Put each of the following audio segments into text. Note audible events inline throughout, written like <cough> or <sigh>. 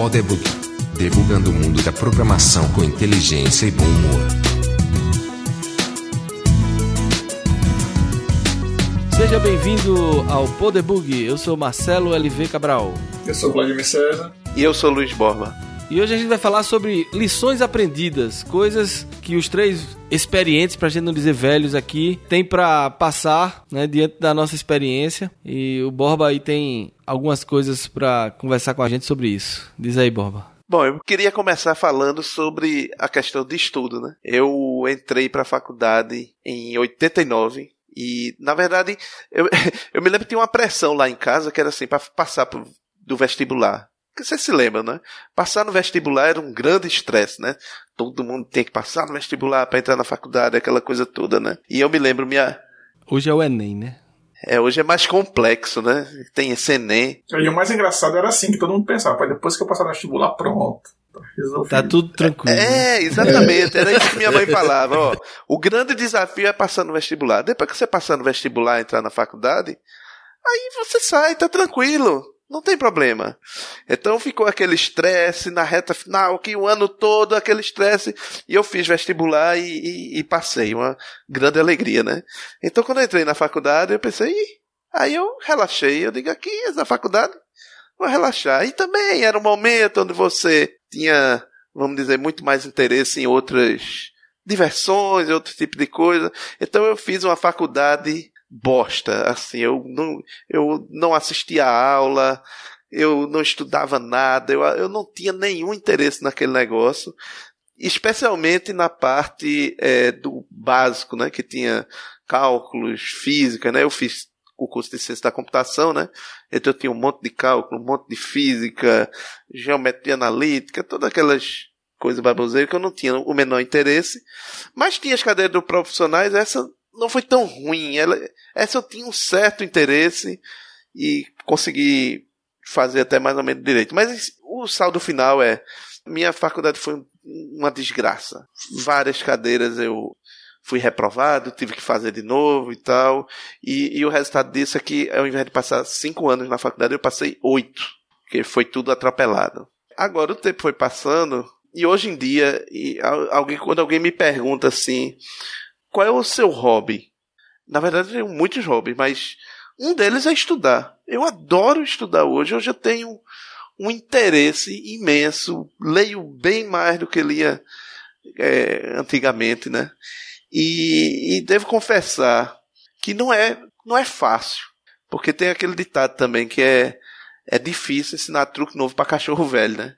Podebug, debugando o mundo da programação com inteligência e bom humor. Seja bem-vindo ao Podebug. Eu sou Marcelo LV Cabral. Eu sou Vladimir César. E eu sou Luiz Borba. E hoje a gente vai falar sobre lições aprendidas, coisas que os três experientes, pra gente não dizer velhos aqui, tem para passar, né, diante da nossa experiência. E o Borba aí tem algumas coisas para conversar com a gente sobre isso. Diz aí, Borba. Bom, eu queria começar falando sobre a questão de estudo, né? Eu entrei para a faculdade em 89 e, na verdade, eu, <laughs> eu me lembro que tinha uma pressão lá em casa que era assim, para passar pro, do vestibular. Você se lembra, né? Passar no vestibular era um grande estresse, né? Todo mundo tem que passar no vestibular para entrar na faculdade, aquela coisa toda, né? E eu me lembro minha. Hoje é o Enem, né? É, hoje é mais complexo, né? Tem esse Enem. E o mais engraçado era assim, que todo mundo pensava, depois que eu passar no vestibular, pronto. Tá tudo tranquilo. É, exatamente. Era isso que minha mãe falava. Ó, <laughs> o grande desafio é passar no vestibular. Depois que você passar no vestibular e entrar na faculdade, aí você sai, tá tranquilo. Não tem problema. Então ficou aquele estresse na reta final, que o ano todo aquele estresse. E eu fiz vestibular e, e, e, passei. Uma grande alegria, né? Então quando eu entrei na faculdade, eu pensei, Ih! aí eu relaxei. Eu digo, aqui na faculdade, vou relaxar. E também era um momento onde você tinha, vamos dizer, muito mais interesse em outras diversões, outro tipo de coisa. Então eu fiz uma faculdade bosta, assim, eu não, eu não assistia a aula, eu não estudava nada, eu, eu não tinha nenhum interesse naquele negócio, especialmente na parte é, do básico, né, que tinha cálculos, física, né, eu fiz o curso de ciência da computação, né, então eu tinha um monte de cálculo, um monte de física, geometria analítica, todas aquelas coisas baboseiras que eu não tinha o menor interesse, mas tinha as cadeiras do profissionais, essa não foi tão ruim. Ela, essa eu tinha um certo interesse e consegui fazer até mais ou menos direito. Mas o saldo final é: minha faculdade foi uma desgraça. Várias cadeiras eu fui reprovado, tive que fazer de novo e tal. E, e o resultado disso é que, ao invés de passar cinco anos na faculdade, eu passei oito, porque foi tudo atropelado. Agora o tempo foi passando. E hoje em dia, e alguém, quando alguém me pergunta assim, qual é o seu hobby? Na verdade, eu tenho muitos hobbies, mas um deles é estudar. Eu adoro estudar hoje. Hoje eu tenho um interesse imenso. Leio bem mais do que lia é, antigamente, né? E, e, devo confessar que não é, não é fácil. Porque tem aquele ditado também que é, é difícil ensinar truque novo para cachorro velho, né?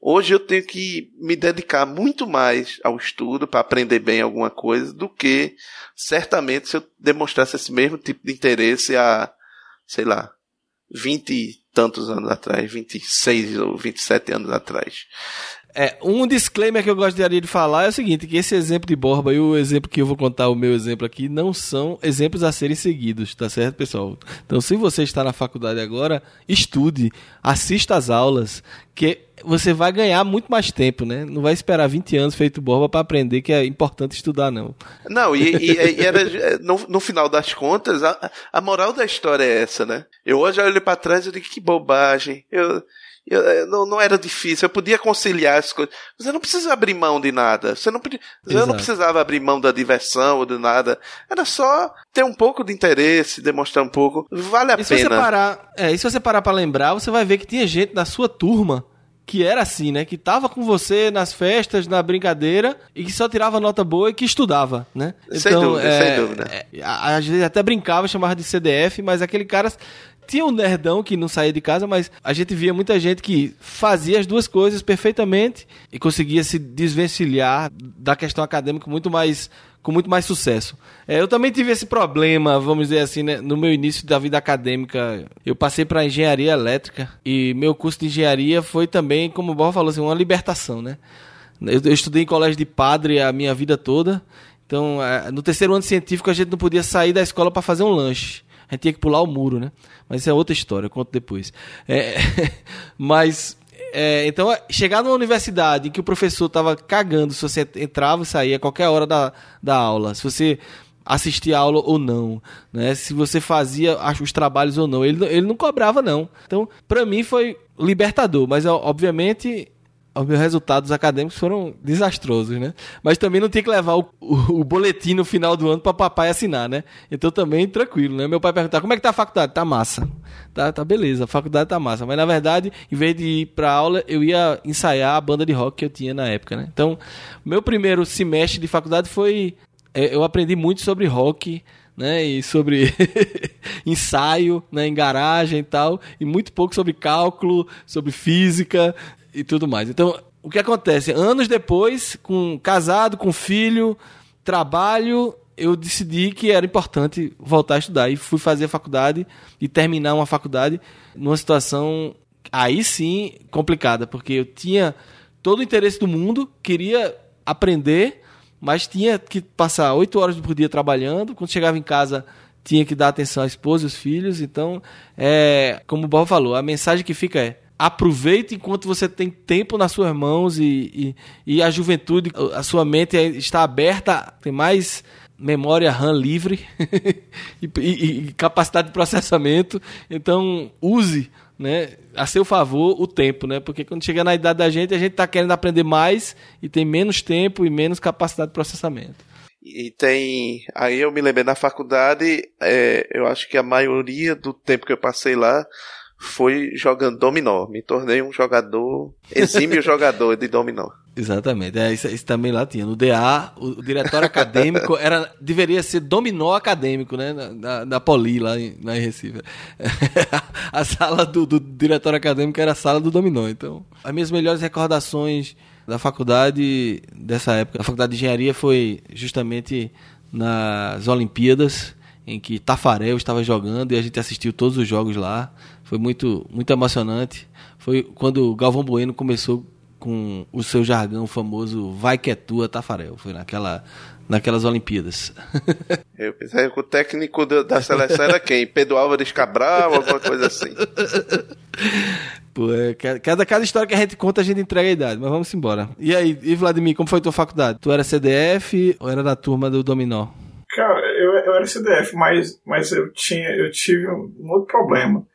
Hoje eu tenho que me dedicar muito mais ao estudo para aprender bem alguma coisa do que certamente se eu demonstrasse esse mesmo tipo de interesse há, sei lá, vinte e tantos anos atrás, 26 ou 27 anos atrás. É, um disclaimer que eu gostaria de falar é o seguinte, que esse exemplo de Borba e o exemplo que eu vou contar, o meu exemplo aqui, não são exemplos a serem seguidos, tá certo, pessoal? Então, se você está na faculdade agora, estude, assista às aulas, que você vai ganhar muito mais tempo, né? Não vai esperar 20 anos feito Borba para aprender que é importante estudar, não. Não, e, e, <laughs> e era, no, no, final das contas, a, a moral da história é essa, né? Eu hoje olho para trás e digo, que bobagem. Eu eu, eu, não, não, era difícil, eu podia conciliar as coisas. Você não precisa abrir mão de nada. Você não, você não precisava abrir mão da diversão ou de nada. Era só ter um pouco de interesse, demonstrar um pouco. Vale a e pena. Se você parar, é, e se você parar pra lembrar, você vai ver que tinha gente da sua turma que era assim, né? Que tava com você nas festas, na brincadeira e que só tirava nota boa e que estudava, né? Sem então, dúvida, é, sem dúvida. É, às vezes até brincava, chamava de CDF, mas aquele cara tinha um nerdão que não saía de casa, mas a gente via muita gente que fazia as duas coisas perfeitamente e conseguia se desvencilhar da questão acadêmica muito mais com muito mais sucesso. É, eu também tive esse problema, vamos dizer assim, né? no meu início da vida acadêmica. Eu passei para engenharia elétrica e meu curso de engenharia foi também, como o Borra falou, assim, uma libertação, né? Eu, eu estudei em colégio de padre a minha vida toda. Então, é, no terceiro ano científico, a gente não podia sair da escola para fazer um lanche a gente tinha que pular o muro, né? Mas isso é outra história, eu conto depois. É, <laughs> mas, é, então, chegar numa universidade em que o professor estava cagando se você entrava e saía a qualquer hora da, da aula, se você assistir a aula ou não, né? Se você fazia os trabalhos ou não. Ele, ele não cobrava, não. Então, para mim foi libertador, mas obviamente os meus resultados acadêmicos foram desastrosos, né? Mas também não tinha que levar o, o, o boletim no final do ano para papai assinar, né? Então também tranquilo, né? Meu pai perguntava, como é que tá a faculdade? Tá massa. Tá, tá beleza, a faculdade tá massa. Mas na verdade, em vez de ir pra aula, eu ia ensaiar a banda de rock que eu tinha na época, né? Então, meu primeiro semestre de faculdade foi... É, eu aprendi muito sobre rock, né, e sobre <laughs> ensaio, né, em garagem e tal, e muito pouco sobre cálculo, sobre física, e tudo mais. Então, o que acontece? Anos depois, com casado, com filho, trabalho, eu decidi que era importante voltar a estudar. E fui fazer a faculdade e terminar uma faculdade numa situação aí sim complicada, porque eu tinha todo o interesse do mundo, queria aprender, mas tinha que passar oito horas por dia trabalhando. Quando chegava em casa, tinha que dar atenção à esposa e aos filhos. Então, é, como o Bob falou, a mensagem que fica é: aproveite enquanto você tem tempo nas suas mãos e, e, e, a juventude, a sua mente está aberta, tem mais memória RAM livre <laughs> e, e, capacidade de processamento. Então, use né, a seu favor o tempo, né? Porque quando chega na idade da gente, a gente está querendo aprender mais e tem menos tempo e menos capacidade de processamento. E tem. Aí eu me lembrei na faculdade, é, eu acho que a maioria do tempo que eu passei lá foi jogando dominó. Me tornei um jogador, exímio jogador de dominó. Exatamente. É, isso, isso, também lá tinha. No DA, o, o diretório acadêmico era, deveria ser dominó acadêmico, né? Da, da Poli, lá em, em Recife. <laughs> a sala do, do diretório acadêmico era a sala do dominó. Então, as minhas melhores recordações da faculdade dessa época, a faculdade de engenharia foi justamente nas Olimpíadas, em que Tafarel estava jogando e a gente assistiu todos os jogos lá. Foi muito, muito emocionante. Foi quando o Galvão Bueno começou com o seu jargão famoso Vai que é tua, Tafarel. Foi naquela, naquelas Olimpíadas. <laughs> Eu pensei que o técnico da seleção era quem? Pedro Álvares Cabral, alguma coisa assim. <laughs> Pô, é, cada, cada história que a gente conta, a gente entrega a idade, mas vamos embora. E aí, e Vladimir, como foi tua faculdade? Tu era CDF ou era da turma do Dominó? Cara, eu, eu era CDF, mas, mas eu, tinha, eu tive um outro problema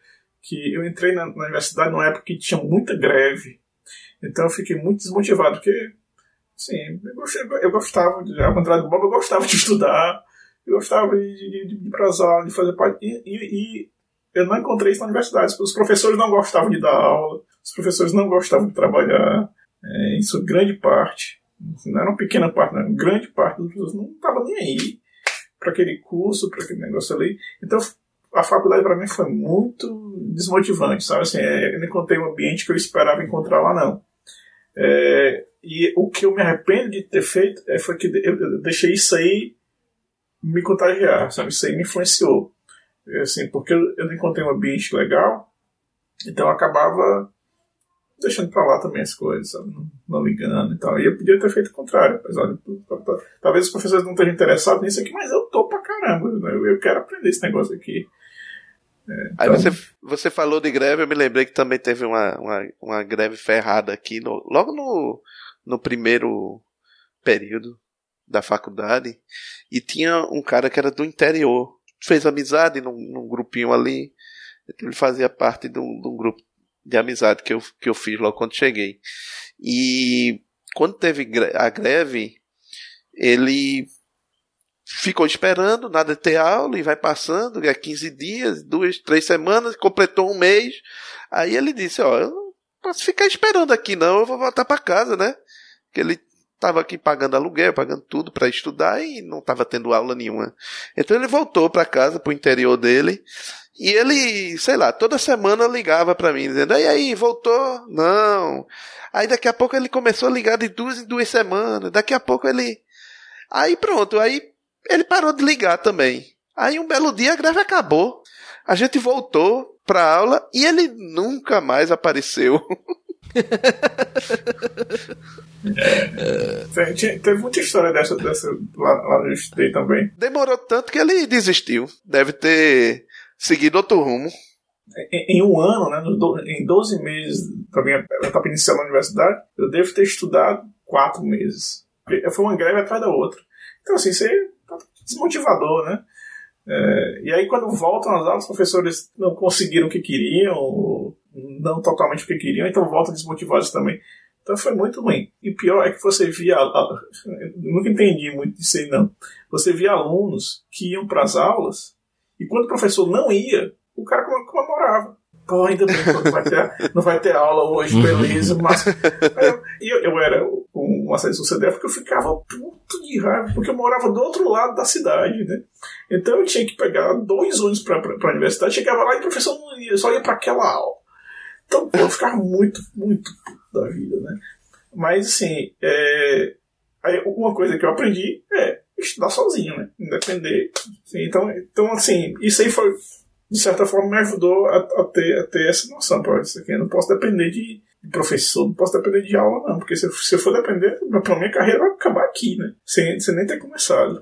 que eu entrei na, na universidade numa época que tinha muita greve. Então eu fiquei muito desmotivado, porque, assim, eu, eu gostava, de, ao contrário do Bob, eu gostava de estudar, eu gostava de, de, de ir para as aulas, de fazer parte. E, e, e, eu não encontrei isso na universidade. Os professores não gostavam de dar aula, os professores não gostavam de trabalhar, é, grande parte. Não era uma pequena parte, não, grande parte dos professores não estava nem aí para aquele curso, para aquele negócio ali. Então a faculdade para mim foi muito desmotivante, sabe? Assim, é, eu não encontrei um ambiente que eu esperava encontrar lá, não. É, e o que eu me arrependo de ter feito é, foi que eu deixei isso aí me contagiar, sabe? Isso aí me influenciou. É, assim, porque eu, não encontrei um ambiente legal, então eu acabava deixando pra lá também as coisas, sabe? Não, ligando e tal. E eu podia ter feito o contrário, apesar de talvez os professores não estejam interessados nisso aqui, mas eu tô pra caramba, né? eu quero aprender esse negócio aqui. É, então... Aí você, você falou de greve, eu me lembrei que também teve uma, uma, uma greve ferrada aqui, no, logo no, no primeiro período da faculdade, e tinha um cara que era do interior, fez amizade num, num grupinho ali, ele fazia parte de um, de um, grupo de amizade que eu, que eu fiz logo quando cheguei. E quando teve a greve, ele ficou esperando, nada de ter aula, e vai passando, é 15 dias, duas, três semanas, completou um mês. Aí ele disse, ó, eu não posso ficar esperando aqui não, eu vou voltar para casa, né? Que ele estava aqui pagando aluguel, pagando tudo para estudar e não estava tendo aula nenhuma. Então ele voltou para casa, para o interior dele, e ele, sei lá, toda semana ligava para mim, dizendo, e aí, voltou? Não. Aí daqui a pouco ele começou a ligar de duas em duas semanas, daqui a pouco ele... Aí pronto, aí ele parou de ligar também. Aí um belo dia a greve acabou. A gente voltou pra aula e ele nunca mais apareceu. <laughs> é, teve muita história dessa, dessa lá, lá no estudei também. Demorou tanto que ele desistiu. Deve ter seguido outro rumo. Em, em um ano, né, em 12 meses da minha etapa inicial na universidade, eu devo ter estudado quatro meses. Foi uma greve atrás da outra. Então, assim, você desmotivador, né? É, e aí, quando voltam às aulas, os professores não conseguiram o que queriam, não totalmente o que queriam, então voltam desmotivados também. Então foi muito ruim. E pior é que você via. nunca entendi muito disso aí, não. Você via alunos que iam para as aulas e quando o professor não ia, o cara comemorava. Pô, ainda bem que não vai ter, não vai ter aula hoje, beleza. Mas eu, eu era um acesso do CDF porque eu ficava puto de raiva, porque eu morava do outro lado da cidade, né? Então eu tinha que pegar dois ônibus para a universidade, chegava lá e o professor não ia, só ia para aquela aula. Então, pô, eu ficava muito, muito puto da vida, né? Mas, assim, é, uma coisa que eu aprendi é estudar sozinho, né? Independer. Assim, então, então, assim, isso aí foi, de certa forma, me ajudou a, a ter, a ter essa noção. Pô, isso aqui, eu não posso depender de, professor, não posso depender de aula, não. Porque se, se eu for depender, pra minha carreira vai acabar aqui, né? Sem, sem nem ter começado.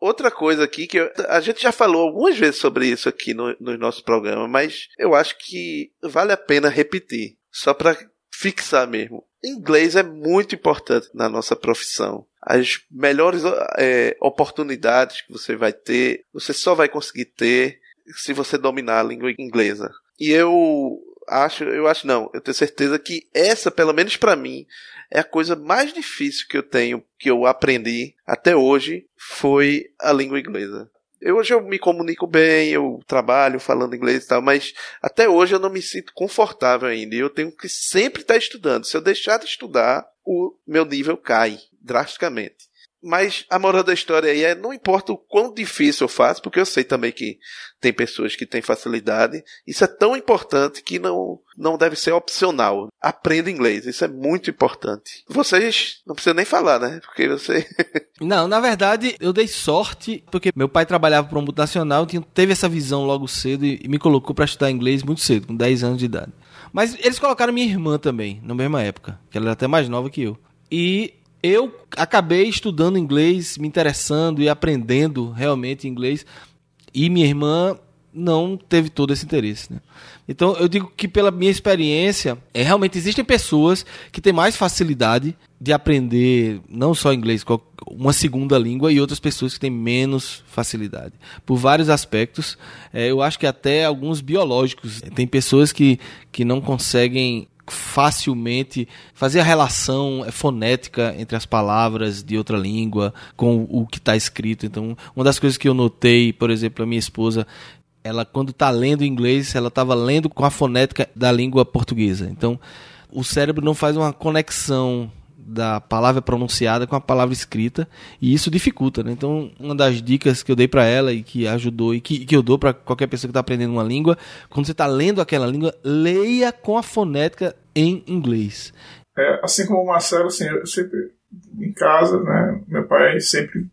Outra coisa aqui que eu, a gente já falou algumas vezes sobre isso aqui no, no nosso programa, mas eu acho que vale a pena repetir, só para fixar mesmo. Inglês é muito importante na nossa profissão. As melhores é, oportunidades que você vai ter, você só vai conseguir ter se você dominar a língua inglesa. E eu acho, eu acho não, eu tenho certeza que essa, pelo menos para mim, é a coisa mais difícil que eu tenho, que eu aprendi até hoje, foi a língua inglesa. Eu, hoje eu me comunico bem, eu trabalho falando inglês e tal, mas até hoje eu não me sinto confortável ainda. E eu tenho que sempre estar estudando. Se eu deixar de estudar, o meu nível cai drasticamente. Mas a moral da história aí é, não importa o quão difícil eu faço, porque eu sei também que tem pessoas que têm facilidade. Isso é tão importante que não, não deve ser opcional. Aprenda inglês, isso é muito importante. Vocês não precisam nem falar, né? Porque você. <laughs> não, na verdade, eu dei sorte, porque meu pai trabalhava para um multinacional, teve essa visão logo cedo e me colocou para estudar inglês muito cedo, com 10 anos de idade. Mas eles colocaram minha irmã também, na mesma época, que ela era até mais nova que eu. E eu acabei estudando inglês, me interessando e aprendendo realmente inglês. E minha irmã não teve todo esse interesse. Né? Então eu digo que pela minha experiência, é, realmente existem pessoas que têm mais facilidade de aprender não só inglês, uma segunda língua e outras pessoas que têm menos facilidade. Por vários aspectos, é, eu acho que até alguns biológicos. Tem pessoas que, que não conseguem facilmente fazer a relação fonética entre as palavras de outra língua com o que está escrito. Então, uma das coisas que eu notei, por exemplo, a minha esposa, ela quando está lendo inglês, ela estava lendo com a fonética da língua portuguesa. Então, o cérebro não faz uma conexão da palavra pronunciada com a palavra escrita e isso dificulta, né? Então, uma das dicas que eu dei para ela e que ajudou e que, que eu dou para qualquer pessoa que está aprendendo uma língua, quando você está lendo aquela língua, leia com a fonética em inglês. É, assim como o Marcelo, assim, eu sempre em casa, né? Meu pai sempre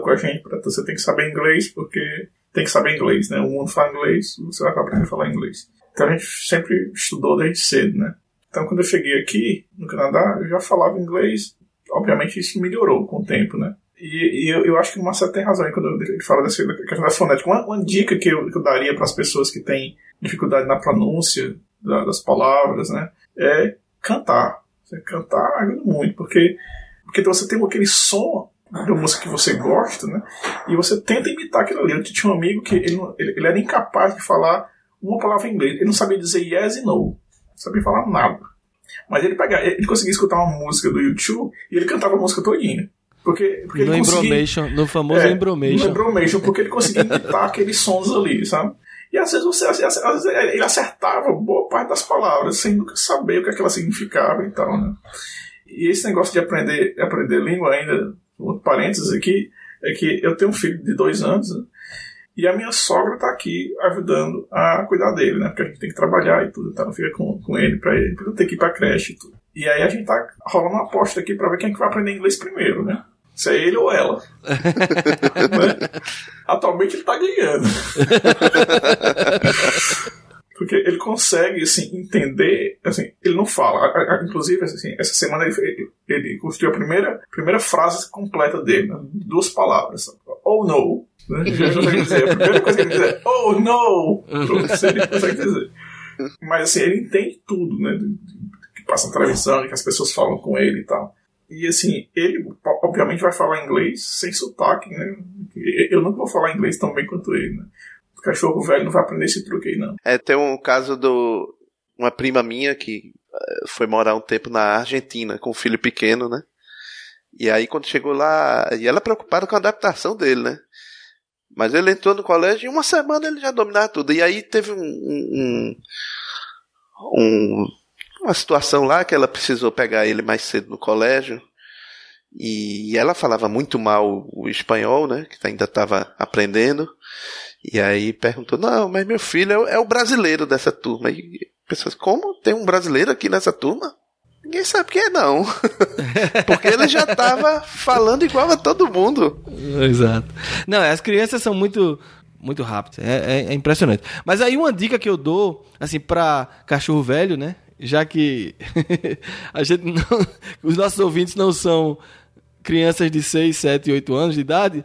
com a gente para você tem que saber inglês porque tem que saber inglês, né? O mundo fala inglês, você vai aprender a falar inglês. Então a gente sempre estudou desde cedo, né? Então, quando eu cheguei aqui no Canadá, eu já falava inglês. Obviamente, isso melhorou com o tempo, né? E, e eu, eu, acho que o Marcelo tem razão quando ele fala dessa questão da fonética. Uma, uma dica que eu, que eu daria para as pessoas que têm dificuldade na pronúncia da, das palavras, né? É cantar. Você cantar ajuda muito, porque, porque você tem aquele som da música que você gosta, né? E você tenta imitar aquilo ali. Eu tinha um amigo que ele, ele, ele era incapaz de falar uma palavra em inglês. Ele não sabia dizer yes e no sabia falar nada. Mas ele pegava, ele conseguia escutar uma música do YouTube e ele cantava a música todinha. Porque, porque no ele conseguia, no famoso é, Embromation. No Embromation, porque ele conseguia <laughs> imitar aqueles sons ali, sabe? E às vezes você às vezes ele acertava boa parte das palavras sem nunca saber o que, é que ela significava e tal, né? E esse negócio de aprender, aprender língua ainda, um parênteses aqui, é que eu tenho um filho de dois anos, né? E a minha sogra está aqui ajudando a cuidar dele, né? Porque a gente tem que trabalhar e tudo, então não fica com, com ele para ele, não ter que ir pra creche e tudo. E aí a gente tá rolando uma aposta aqui para ver quem é que vai aprender inglês primeiro, né? Se é ele ou ela. né? <laughs> Atualmente ele tá ganhando. <laughs> Porque ele consegue, assim, entender, assim, ele não fala. Inclusive, assim, essa semana ele, ele construiu a primeira, primeira frase completa dele, né? duas palavras. Oh no, né? <laughs> dizer. A primeira coisa que ele diz é, oh no! Pronto, <laughs> ele consegue dizer. Mas assim, ele entende tudo, né? Que passa na televisão, que as pessoas falam com ele e tal. E assim, ele obviamente vai falar inglês sem sotaque, né? Eu não vou falar inglês tão bem quanto ele, né? O cachorro velho não vai aprender esse truque aí, não. É, tem um caso do. Uma prima minha que eh, foi morar um tempo na Argentina com um filho pequeno, né? E aí quando chegou lá, e ela preocupada com a adaptação dele, né? Mas ele entrou no colégio e em uma semana ele já dominava tudo. E aí teve um, um, um, uma situação lá que ela precisou pegar ele mais cedo no colégio. E ela falava muito mal o espanhol, né? Que ainda estava aprendendo. E aí perguntou: Não, mas meu filho é, o brasileiro dessa turma. E pessoas, como tem um brasileiro aqui nessa turma? Ninguém sabe quem é, não. <laughs> Porque ele já estava falando igual a todo mundo. Exato. Não, as crianças são muito muito rápidas. É, é, é, impressionante. Mas aí uma dica que eu dou, assim, para cachorro velho, né? Já que <laughs> a gente não, os nossos ouvintes não são crianças de 6, 7, 8 anos de idade,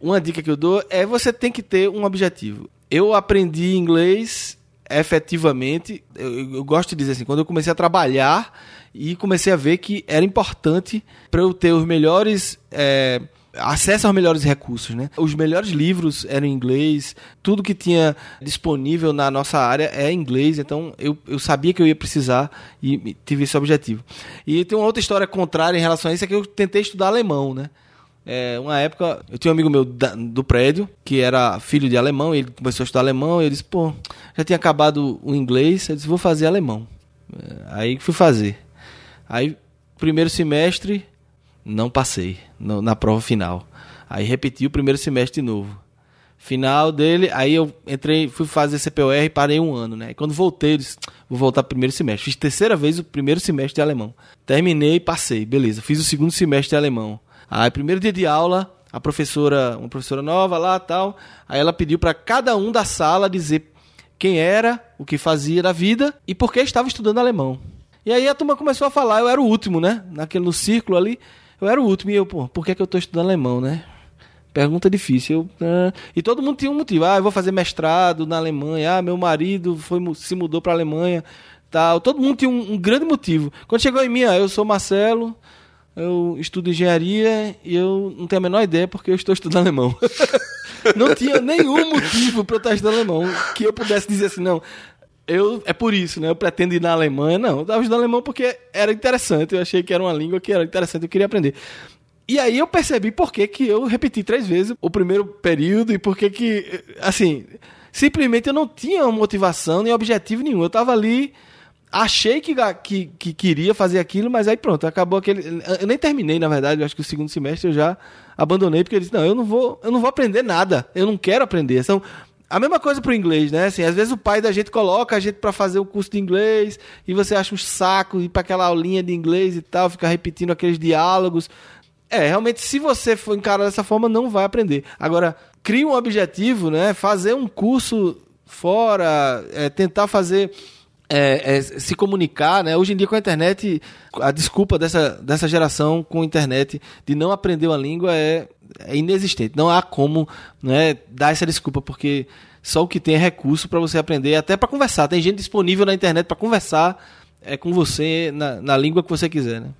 uma dica que eu dou é você tem que ter um objetivo. Eu aprendi inglês efetivamente, eu, eu gosto de dizer assim, quando eu comecei a trabalhar e comecei a ver que era importante para eu ter os melhores. É, acesso aos melhores recursos, né? Os melhores livros eram em inglês, tudo que tinha disponível na nossa área é em inglês, então eu, eu sabia que eu ia precisar e tive esse objetivo. E tem uma outra história contrária em relação a isso, é que eu tentei estudar alemão, né? É, uma época, eu tinha um amigo meu da, do prédio, que era filho de alemão, ele começou a estudar alemão, e ele disse, pô, já tinha acabado o inglês, eu disse, vou fazer alemão. É, aí fui fazer. Aí, primeiro semestre, não passei no, na prova final. Aí repeti o primeiro semestre de novo. Final dele, aí eu entrei, fui fazer CPOR e parei um ano, né? E quando voltei, eu disse, vou voltar pro primeiro semestre. Fiz terceira vez o primeiro semestre de alemão. Terminei e passei, beleza. Fiz o segundo semestre de alemão. Aí, primeiro dia de aula, a professora, uma professora nova lá tal, aí ela pediu para cada um da sala dizer quem era, o que fazia da vida e por que estava estudando alemão. E aí a turma começou a falar, eu era o último, né? Naquele no círculo ali, eu era o último e eu, pô, por que, que eu estou estudando alemão, né? Pergunta difícil. Eu, ah, e todo mundo tinha um motivo. Ah, eu vou fazer mestrado na Alemanha. Ah, meu marido foi, se mudou para Alemanha. Tal. Todo mundo tinha um, um, grande motivo. Quando chegou em mim, ah, eu sou Marcelo, eu estudo engenharia e eu não tenho a menor ideia porque eu estou estudando alemão. <laughs> não tinha nenhum motivo para eu estar estudando alemão que eu pudesse dizer assim, não, eu é por isso, né? Eu pretendo ir na Alemanha. Não, eu estava estudando alemão porque era interessante. Eu achei que era uma língua que era interessante, eu queria aprender. E aí eu percebi por que, que eu repeti três vezes o primeiro período e por que que, assim, simplesmente eu não tinha motivação nem objetivo nenhum. Eu estava ali, achei que, que, que, queria fazer aquilo, mas aí pronto, acabou aquele... Eu nem terminei, na verdade, eu acho que o segundo semestre eu já abandonei, porque eu disse, não, eu não vou, eu não vou aprender nada, eu não quero aprender. São a mesma coisa pro inglês, né? Assim, às vezes o pai da gente coloca a gente para fazer o curso de inglês e você acha um saco ir para aquela aulinha de inglês e tal, ficar repetindo aqueles diálogos. É, realmente, se você for encarar dessa forma, não vai aprender. Agora, crie um objetivo, né? Fazer um curso fora, é, tentar fazer. É, é, se comunicar, né? Hoje em dia com a internet, a desculpa dessa, dessa geração com a internet de não aprender uma língua é é inexistente. Não há como né, dar essa desculpa, porque só o que tem é recurso para você aprender, até para conversar. Tem gente disponível na internet para conversar é, com você na, na língua que você quiser, né?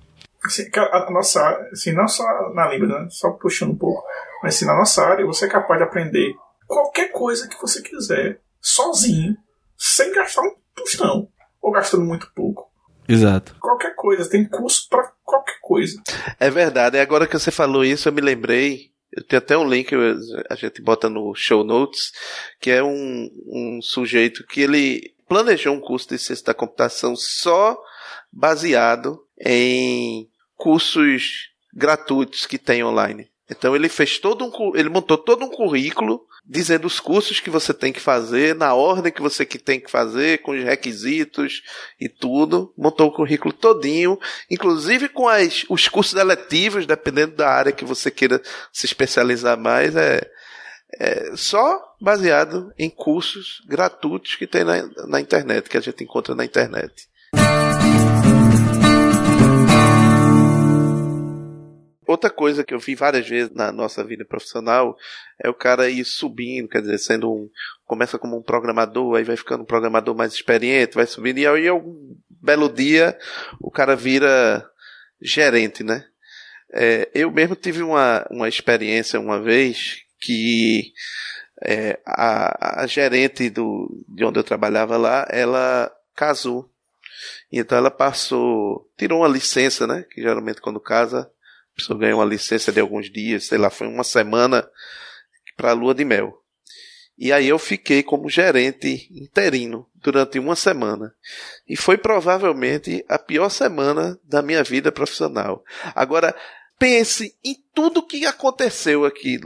Assim, a nossa assim, não só na língua, né? só puxando um pouco, mas assim, na nossa área você é capaz de aprender qualquer coisa que você quiser, sozinho, sem gastar um tostão, ou gastando muito pouco. Exato. Qualquer coisa, tem curso para qualquer coisa. É verdade, e agora que você falou isso, eu me lembrei. Eu tenho até um link, a gente bota no show notes, que é um, um sujeito que ele planejou um curso de ciência da computação só baseado em cursos gratuitos que tem online. Então ele fez todo um, ele montou todo um currículo dizendo os cursos que você tem que fazer, na ordem que você que tem que fazer, com os requisitos e tudo. Montou o currículo todinho, inclusive com as, os cursos eletivos, dependendo da área que você queira se especializar mais, é, é só baseado em cursos gratuitos que tem na, na internet, que a gente encontra na internet. Outra coisa que eu vi várias vezes na nossa vida profissional é o cara ir subindo, quer dizer, sendo um. Começa como um programador, aí vai ficando um programador mais experiente, vai subindo, e aí algum belo dia o cara vira gerente, né? É, eu mesmo tive uma, uma experiência uma vez que é, a, a, gerente do, de onde eu trabalhava lá, ela casou. Então ela passou, tirou uma licença, né? Que geralmente quando casa, pessoa ganha uma licença de alguns dias, sei lá, foi uma semana para a lua de mel. E aí eu fiquei como gerente interino durante uma semana. E foi provavelmente a pior semana da minha vida profissional. Agora, pense em tudo que aconteceu aqui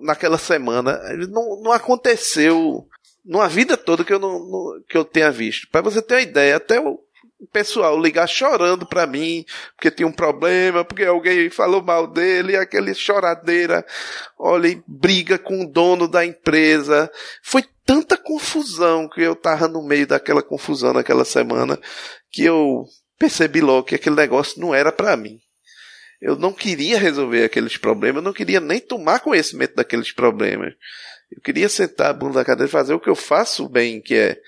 naquela semana. Não, não aconteceu numa vida toda que eu, não, não que eu tenha visto. Para você ter uma ideia, até o pessoal ligar chorando para mim, porque tinha um problema, porque alguém falou mal dele, aquele choradeira, olha, briga com o dono da empresa. Foi tanta confusão que eu tava no meio daquela confusão naquela semana que eu percebi logo que aquele negócio não era para mim. Eu não queria resolver aqueles problemas, eu não queria nem tomar conhecimento daqueles problemas. Eu queria sentar a bunda da cadeira e fazer o que eu faço bem, que é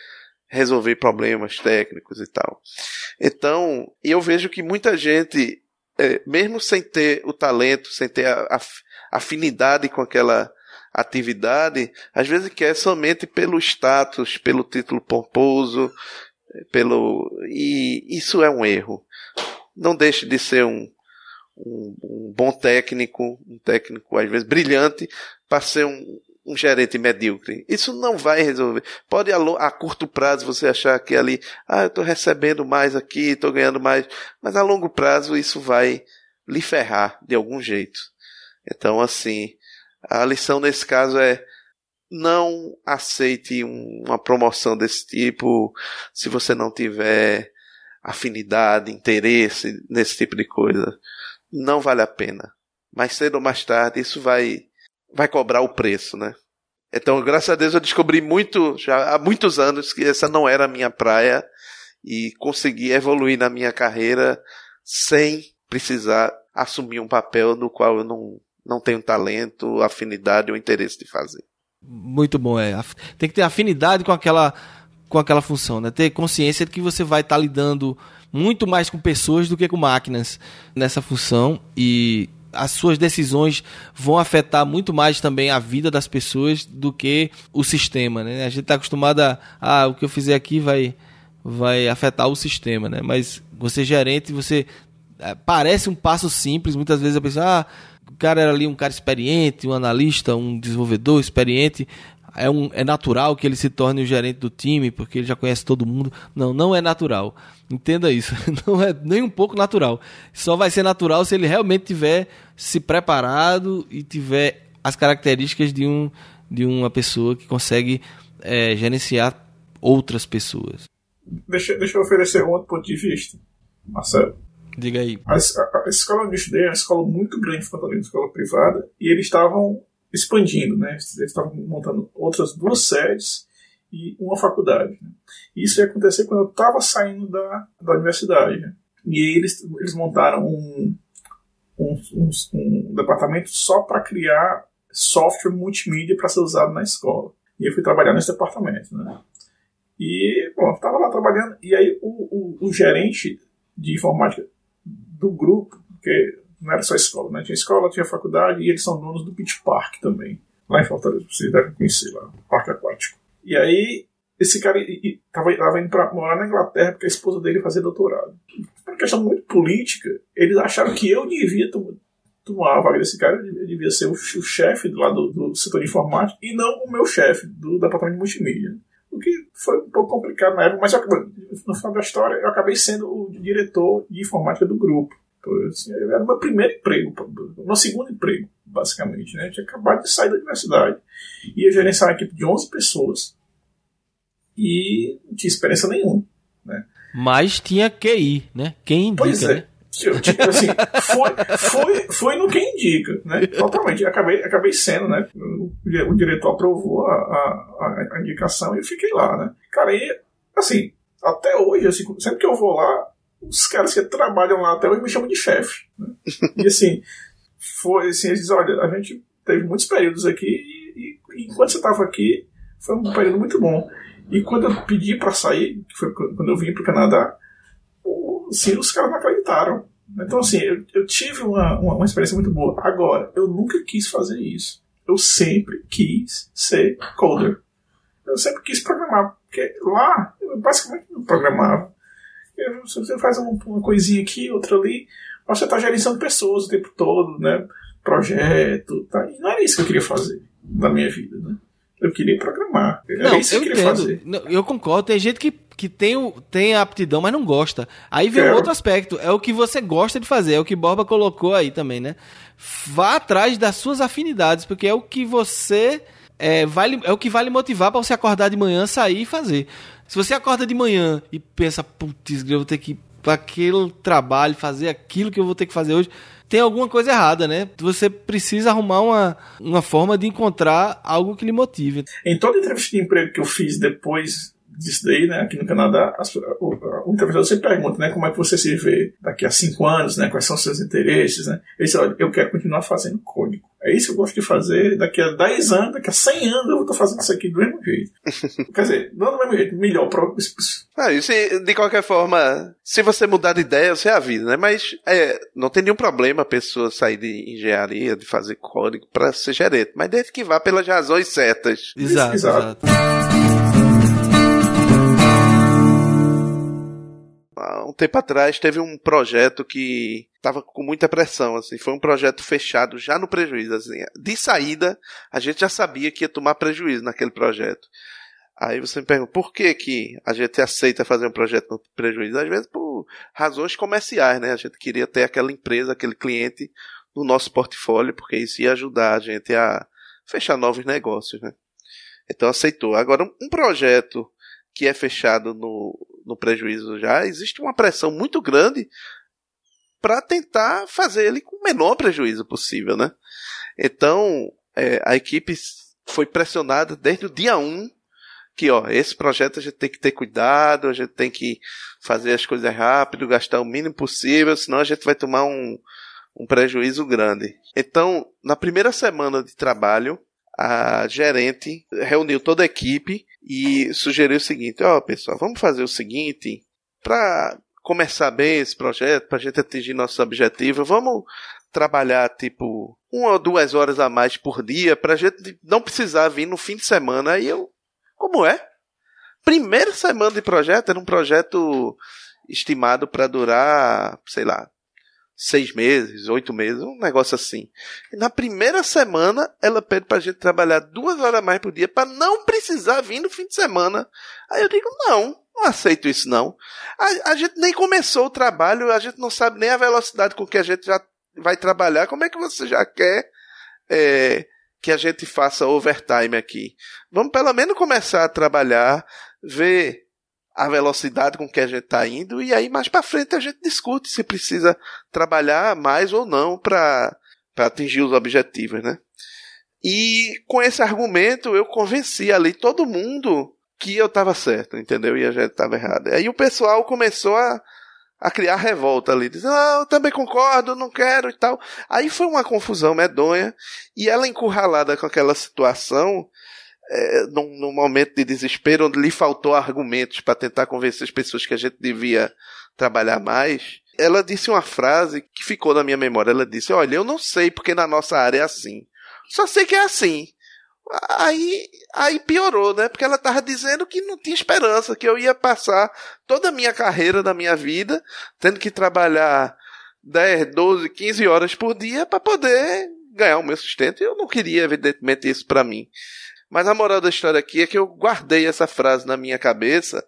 resolver problemas técnicos e tal. Então, eu vejo que muita gente, é, mesmo sem ter o talento, sem ter a, a afinidade com aquela atividade, às vezes quer somente pelo status, pelo título pomposo, pelo e isso é um erro. Não deixe de ser um, um, um bom técnico, um técnico às vezes brilhante, para ser um, um gerente medíocre. Isso não vai resolver. Pode a, curto prazo você achar que ali, ah, eu estou recebendo mais aqui, estou ganhando mais, mas a longo prazo isso vai lhe ferrar de algum jeito. Então, assim, a lição nesse caso é não aceite um, uma promoção desse tipo se você não tiver afinidade, interesse nesse tipo de coisa. Não vale a pena. Mais cedo ou mais tarde isso vai vai cobrar o preço, né? Então, graças a Deus, eu descobri muito, já há muitos anos, que essa não era a minha praia e consegui evoluir na minha carreira sem precisar assumir um papel no qual eu não, não tenho talento, afinidade ou interesse de fazer. Muito bom, é. Tem que ter afinidade com aquela, com aquela função, né? Ter consciência de que você vai estar lidando muito mais com pessoas do que com máquinas nessa função e as suas decisões vão afetar muito mais também a vida das pessoas do que o sistema, né? A gente está acostumado a, ah, o que eu fizer aqui vai, vai afetar o sistema, né? Mas você gerente, você é, parece um passo simples, muitas vezes a pessoa, ah, o cara era ali um cara experiente, um analista, um desenvolvedor experiente, é, um, é natural que ele se torne o gerente do time, porque ele já conhece todo mundo. Não, não é natural. Entenda isso. <laughs> Não é nem um pouco natural. Só vai ser natural se ele realmente tiver se preparado e tiver as características de, um, de uma pessoa que consegue é, gerenciar outras pessoas. Deixa, deixa eu oferecer um outro ponto de vista, Marcelo. Diga aí. A, a, a escola onde eu estudei é uma escola muito grande, uma escola privada, e eles estavam expandindo, né? Eles estavam montando outras duas sedes e uma faculdade. Né? Isso ia acontecer quando eu estava saindo da, da universidade. Né? E aí eles, eles montaram um, um, um, um departamento só para criar software multimídia para ser usado na escola. E eu fui trabalhar nesse departamento. Né? E, bom, estava lá trabalhando, e aí o, o, o gerente de informática do grupo, que não era só escola, né? Tinha escola, tinha faculdade, e eles são donos do Beach Park também, lá em Fortaleza, vocês devem conhecer lá, Parque Aquático. E aí, esse cara estava indo para morar na Inglaterra porque a esposa dele fazia doutorado. Por questão muito política, eles acharam que eu devia tomar a vaga desse cara, eu devia ser o, chefe do lado do, do setor de informática e não o meu chefe do departamento de multimídia. O que foi um pouco complicado na época, mas eu, no final da história eu acabei sendo o diretor de informática do grupo. Era meu primeiro emprego, meu segundo emprego, basicamente. Né? Eu tinha acabado de sair da universidade. Ia gerenciar uma equipe de 11 pessoas e não tinha experiência nenhuma. Né? Mas tinha QI, né? Quem indica, pois é. né? Tipo assim, foi, foi, foi no que indica, né? Totalmente. Acabei, acabei sendo, né? O, o diretor aprovou a, a, a, indicação e eu fiquei lá, né? Cara, e assim, até hoje, assim, sempre que eu vou lá, os caras que trabalham lá até hoje me chamam de chefe. Né? E assim, foi assim, eles dizem, olha, a gente teve muitos períodos aqui e, e enquanto você estava aqui, foi um período muito bom. E quando eu pedi para sair, que foi quando eu vim para o Canadá, assim, os caras não acreditaram. Então, assim, eu, eu tive uma, uma, uma, experiência muito boa. Agora, eu nunca quis fazer isso. Eu sempre quis ser coder. Eu sempre quis programar. Porque lá, eu basicamente não programava. Você faz uma, coisinha aqui, outra ali, mas você está gerenciando pessoas o tempo todo, né? Projeto, tá? E não era isso que eu queria fazer na minha vida, né? Eu queria programar. Era não, isso que eu, eu queria entendo. fazer. Não, eu concordo. Tem gente que, que tem, o, tem a aptidão, mas não gosta. Aí vem É. outro aspecto. É o que você gosta de fazer. É o que Borba colocou aí também, né? Vá atrás das suas afinidades, porque é o que você. É, vai, lhe- é o que vai lhe motivar para você acordar de manhã, sair e fazer. Se você acorda de manhã e pensa, putz, eu vou ter que ir para aquele trabalho, fazer aquilo que eu vou ter que fazer hoje, tem alguma coisa errada, né? Você precisa arrumar uma, uma forma de encontrar algo que lhe motive. Em toda entrevista de emprego que eu fiz depois disso daí, né, aqui no Canadá, as, o, o entrevistador sempre pergunta, né, como é que você se vê daqui a cinco anos, né, quais são os seus interesses, né. Ele diz, olha, eu quero continuar fazendo código. É isso que eu gosto de fazer. Daqui a 10 anos, daqui a 100 anos, eu vou estar fazendo isso aqui do mesmo jeito. <laughs> Quer dizer, não do mesmo jeito, melhor. Pro... Ah, isso, de qualquer forma, se você mudar de ideia, você é a vida, né? Mas é, não tem nenhum problema a pessoa sair de engenharia, de fazer código para ser gerente, mas desde que vá pelas razões certas. Exato, exato. exato. Há um tempo atrás teve um projeto que estava com muita pressão, assim, foi um projeto fechado já no prejuízo, assim, de saída a gente já sabia que ia tomar prejuízo naquele projeto. Aí você me pergunta, por que que a gente aceita fazer um projeto no prejuízo? Às vezes por razões comerciais, né? A gente queria ter aquela empresa, aquele cliente no nosso portfólio, porque isso ia ajudar a gente a fechar novos negócios, né? Então aceitou. Agora, um projeto que é fechado no, no prejuízo já, existe uma pressão muito grande para tentar fazer ele com o menor prejuízo possível, né? Então, é, a equipe foi pressionada desde o dia 1 que, ó, esse projeto a gente tem que ter cuidado, a gente tem que fazer as coisas rápido, gastar o mínimo possível, senão a gente vai tomar um, um prejuízo grande. Então, na primeira semana de trabalho, a gerente reuniu toda a equipe e sugeriu o seguinte: ó, pessoal, vamos fazer o seguinte, para começar bem esse projeto, para a gente atingir nossos objetivos, vamos trabalhar tipo uma ou duas horas a mais por dia, para a gente não precisar vir no fim de semana. Aí eu, como é? Primeira semana de projeto era um projeto estimado para durar, sei lá, seis meses, oito meses, um negócio assim. E na primeira semana, ela pede pra gente trabalhar duas horas mais por dia para não precisar vir no fim de semana. Aí eu digo, não, não aceito isso não. A, a, gente nem começou o trabalho, a gente não sabe nem a velocidade com que a gente já vai trabalhar. Como é que você já quer é, que a gente faça overtime aqui? Vamos pelo menos começar a trabalhar, ver a velocidade com que a gente está indo e aí mais para frente a gente discute se precisa trabalhar mais ou não para atingir os objetivos, né? E com esse argumento eu convenci ali todo mundo que eu estava certo, entendeu? E a gente estava errado. Aí o pessoal começou a, a criar revolta ali, dizendo, ah, eu também concordo, não quero e tal. Aí foi uma confusão medonha e ela encurralada com aquela situação, é, num, num, momento de desespero onde lhe faltou argumentos para tentar convencer as pessoas que a gente devia trabalhar mais, ela disse uma frase que ficou na minha memória. Ela disse: Olha, eu não sei porque na nossa área é assim. Só sei que é assim. Aí, aí piorou, né? Porque ela estava dizendo que não tinha esperança, que eu ia passar toda a minha carreira da minha vida tendo que trabalhar 10, 12, 15 horas por dia para poder ganhar o meu sustento. E eu não queria, evidentemente, isso para mim. Mas a moral da história aqui é que eu guardei essa frase na minha cabeça,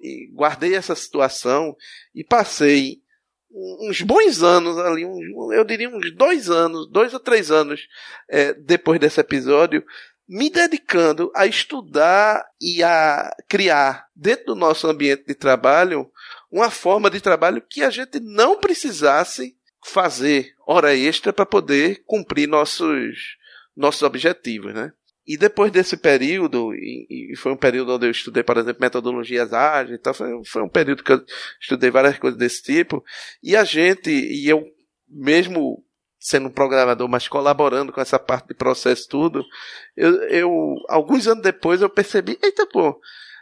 e guardei essa situação e passei uns bons anos ali, eu diria uns dois anos, dois ou três anos é, depois desse episódio, me dedicando a estudar e a criar dentro do nosso ambiente de trabalho uma forma de trabalho que a gente não precisasse fazer hora extra para poder cumprir nossos nossos objetivos, né? E depois desse período, e, e, foi um período onde eu estudei, por exemplo, metodologias ágeis, então foi, foi um período que eu estudei várias coisas desse tipo, e a gente, e eu mesmo sendo um programador, mas colaborando com essa parte de processo tudo, eu, eu alguns anos depois eu percebi, eita pô,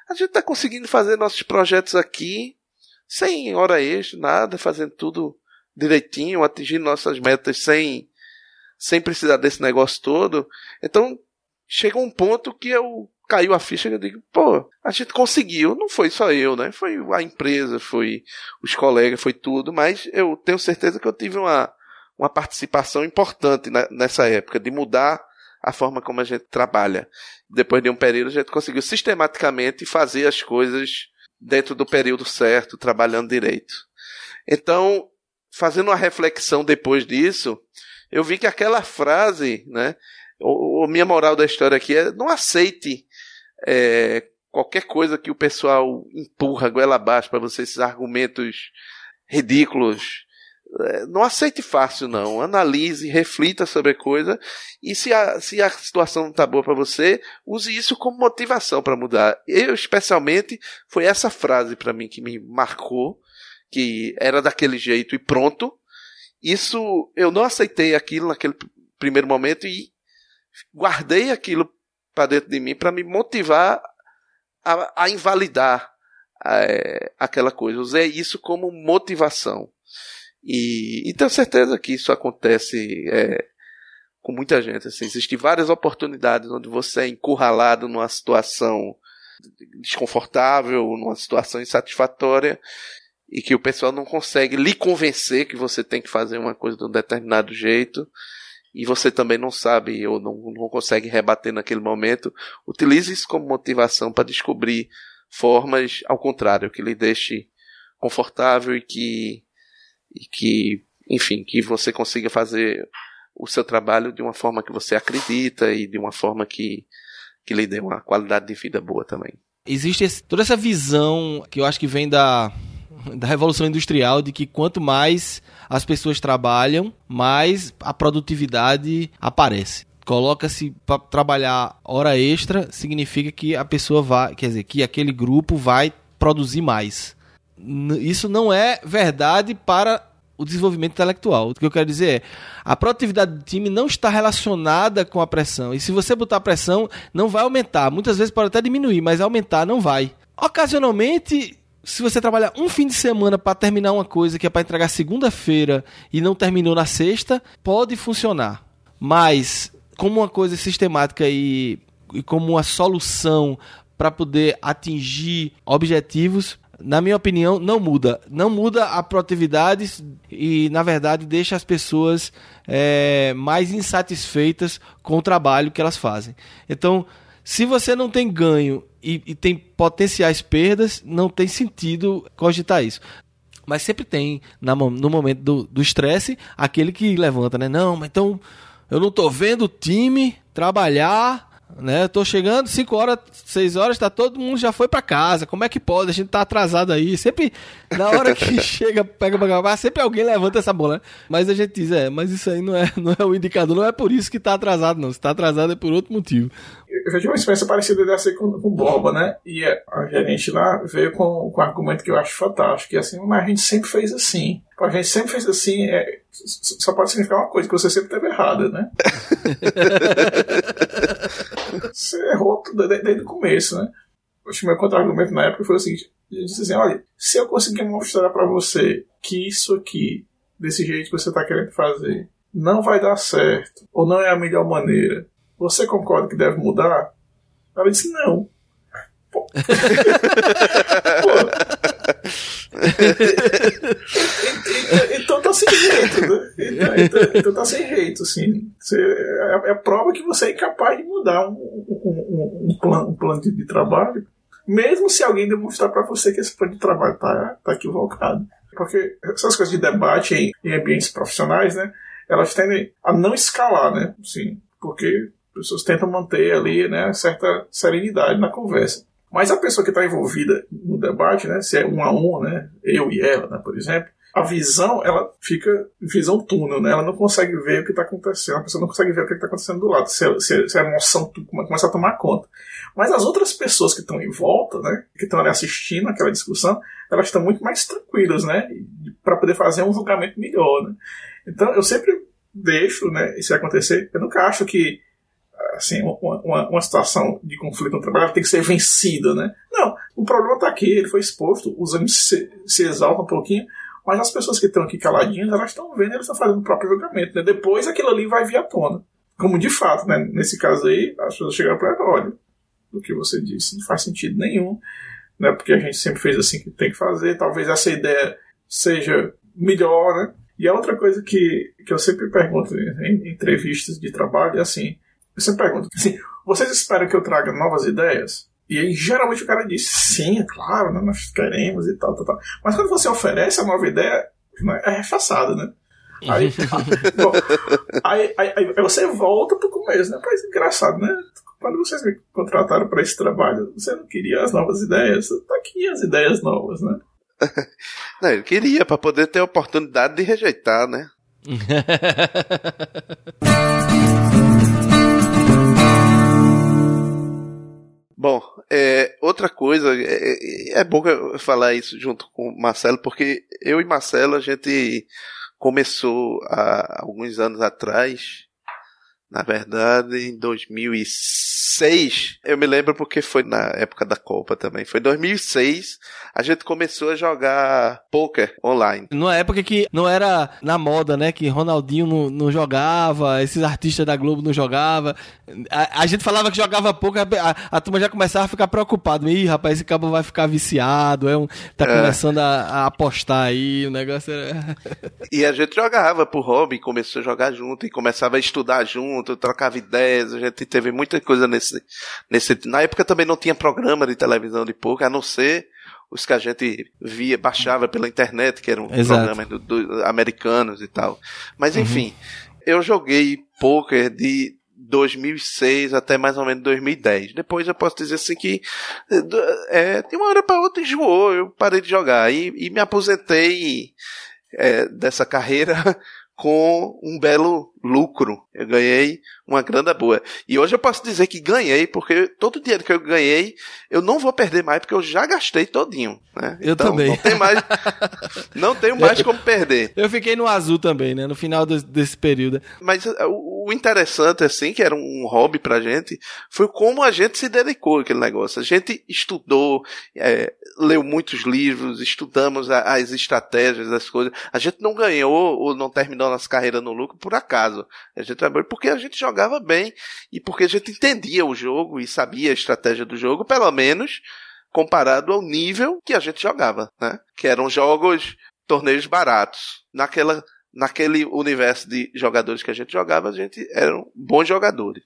a gente está conseguindo fazer nossos projetos aqui, sem hora extra, nada, fazendo tudo direitinho, atingindo nossas metas sem, sem precisar desse negócio todo. Então, chega um ponto que eu caiu a ficha e eu digo, pô, a gente conseguiu, não foi só eu, né? Foi a empresa, foi os colegas, foi tudo, mas eu tenho certeza que eu tive uma, uma participação importante nessa época, de mudar a forma como a gente trabalha. Depois de um período, a gente conseguiu sistematicamente fazer as coisas dentro do período certo, trabalhando direito. Então, fazendo uma reflexão depois disso, eu vi que aquela frase, né? A minha moral da história aqui é não aceite é, qualquer coisa que o pessoal empurra goela abaixo para você, esses argumentos ridículos. É, não aceite fácil, não. Analise, reflita sobre a coisa e se a, se a situação não está boa para você, use isso como motivação para mudar. Eu, especialmente, foi essa frase para mim que me marcou, que era daquele jeito e pronto. Isso, eu não aceitei aquilo naquele primeiro momento e guardei aquilo para dentro de mim para me motivar a, a invalidar é, aquela coisa. Usei isso como motivação. E, e tenho certeza que isso acontece é, com muita gente. Assim, Existem várias oportunidades onde você é encurralado numa situação desconfortável, numa situação insatisfatória, e que o pessoal não consegue lhe convencer que você tem que fazer uma coisa de um determinado jeito e você também não sabe ou não, não consegue rebater naquele momento, utilize isso como motivação para descobrir formas ao contrário, que lhe deixe confortável e que, e que, enfim, que você consiga fazer o seu trabalho de uma forma que você acredita e de uma forma que, que lhe dê uma qualidade de vida boa também. Existe esse, toda essa visão que eu acho que vem da, da Revolução Industrial de que quanto mais as pessoas trabalham, mais a produtividade aparece. Coloca-se para trabalhar hora extra, significa que a pessoa vai, quer dizer, que aquele grupo vai produzir mais. Isso não é verdade para o desenvolvimento intelectual. O que eu quero dizer é, a produtividade do time não está relacionada com a pressão. E se você botar pressão, não vai aumentar. Muitas vezes pode até diminuir, mas aumentar não vai. Ocasionalmente, se você trabalhar um fim de semana para terminar uma coisa que é para entregar segunda-feira e não terminou na sexta, pode funcionar. Mas como uma coisa sistemática e, e como uma solução para poder atingir objetivos, na minha opinião, não muda. Não muda a produtividade e, na verdade, deixa as pessoas é, mais insatisfeitas com o trabalho que elas fazem. Então, se você não tem ganho e, e tem potenciais perdas, não tem sentido cogitar isso. Mas sempre tem, na, no momento do estresse, aquele que levanta, né? Não, mas então eu não tô vendo o time trabalhar né? Tô chegando 5 horas, 6 horas, tá todo mundo já foi para casa. Como é que pode? A gente tá atrasado aí. Sempre na hora que <laughs> chega, pega pra gravar, sempre alguém levanta essa bola. Né? Mas a gente diz, é, mas isso aí não é, não é o indicador, não é por isso que tá atrasado, não. Se tá atrasado é por outro motivo. Eu já tive uma experiência parecida dessa aí com, com o Boba, né? E a gerente lá veio com, com um argumento que eu acho fantástico, que é assim, mas a gente sempre fez assim. A gente sempre fez assim, é, só pode significar uma coisa, que você sempre esteve errada, né? <laughs> você errou tudo desde, desde o começo, né? Acho que meu contra-argumento na época foi o seguinte: eu disse assim, olha, se eu conseguir mostrar para você que isso aqui, desse jeito que você está querendo fazer, não vai dar certo, ou não é a melhor maneira, você concorda que deve mudar? Ela disse, não. Pô. então tá sem jeito, né? Então, então, então, tá sem jeito, assim. Você, é, é prova que você é incapaz de mudar um, um, um, plano, um plano de, de, trabalho, mesmo se alguém demonstrar para você que esse plano de trabalho tá, tá equivocado. Porque essas coisas de debate em, em ambientes profissionais, né? Elas tendem a não escalar, né? Assim, porque pessoas tentam manter ali, né, certa serenidade na conversa. Mas a pessoa que está envolvida no debate, né, se é um a um, né, eu e ela, né, por exemplo, a visão, ela fica visão túnel, né? Ela não consegue ver o que está acontecendo, a pessoa não consegue ver o que está acontecendo do lado, se, se, se a emoção começa a tomar conta. Mas as outras pessoas que estão em volta, né, que estão ali assistindo aquela discussão, elas estão muito mais tranquilas, né, para poder fazer um julgamento melhor, né? Então, eu sempre deixo, né, isso acontecer. Eu nunca acho que assim, uma, uma, situação de conflito no trabalho tem que ser vencida, né? Não, o problema está aqui, ele foi exposto, os ânimos se, se exaltam um pouquinho, Mas as pessoas que estão aqui caladinhas, elas estão vendo, elas estão fazendo o próprio julgamento. Né? Depois aquilo ali vai vir à tona. Como de fato, né? nesse caso aí, as pessoas chegaram para olha, do que você disse não faz sentido nenhum, né? porque a gente sempre fez assim que tem que fazer, talvez essa ideia seja melhor, né? E a outra coisa que, que eu sempre pergunto em entrevistas de trabalho é assim, eu sempre pergunto assim, vocês esperam que eu traga novas ideias? E aí, geralmente, o cara diz: sim, é claro, né, nós queremos e tal, tal, tal. Mas quando você oferece a nova ideia, né, é rechaçada, né? Aí, <laughs> bom, aí, aí, aí, você volta pro começo, né? Mas engraçado, né? Quando vocês me contrataram para esse trabalho, você não queria as novas ideias? Tá aqui as ideias novas, né? <laughs> Não, eu queria, para poder ter a oportunidade de rejeitar, né? <laughs> Bom, é, outra coisa, é, é, é bom falar isso junto com o Marcelo, porque eu e Marcelo a gente começou há alguns anos atrás, na verdade em 2006, eu me lembro porque foi na época da Copa também, foi 2006, a gente começou a jogar poker online. Numa época que não era na moda, né? Que Ronaldinho não, não jogava, esses artistas da Globo não jogavam. A, a, gente falava que jogava a, a, a, turma já começava a ficar preocupada. Ih, rapaz, esse cabo vai ficar viciado, é um, tá é. começando a, a, apostar aí, o negócio era... E a gente jogava pro hobby, começou a jogar junto e começava a estudar junto, trocava ideias, a gente teve muita coisa nesse, nesse... Na época também não tinha programa de televisão de poker, a não ser os que a gente via, baixava pela internet, que eram Exato. programas do, do, americanos e tal. Mas uhum. enfim, uhum. eu joguei poker de 2006 até mais ou menos 2010. Depois eu posso dizer assim que é, de uma hora para outra enjoou, eu parei de jogar e, e me aposentei é, dessa carreira <laughs> com um belo lucro. Eu ganhei uma grana boa. E hoje eu posso dizer que ganhei, porque todo o dinheiro que eu ganhei, eu não vou perder mais, porque eu já gastei todinho. Né? Eu então, também. Não, tem mais, <laughs> não tenho mais como perder. Eu fiquei no azul também, né? No final desse período. Mas uh, o interessante, assim, que era um hobby pra gente, foi como a gente se dedicou àquele negócio. A gente estudou, é, leu muitos livros, estudamos as estratégias, as coisas. A gente não ganhou ou não terminou nossa carreira no lucro por acaso. A gente trabalhou porque a gente jogava bem e porque a gente entendia o jogo e sabia a estratégia do jogo, pelo menos comparado ao nível que a gente jogava, né? Que eram jogos, torneios baratos. Naquela naquele universo de jogadores que a gente jogava, a gente eram bons jogadores.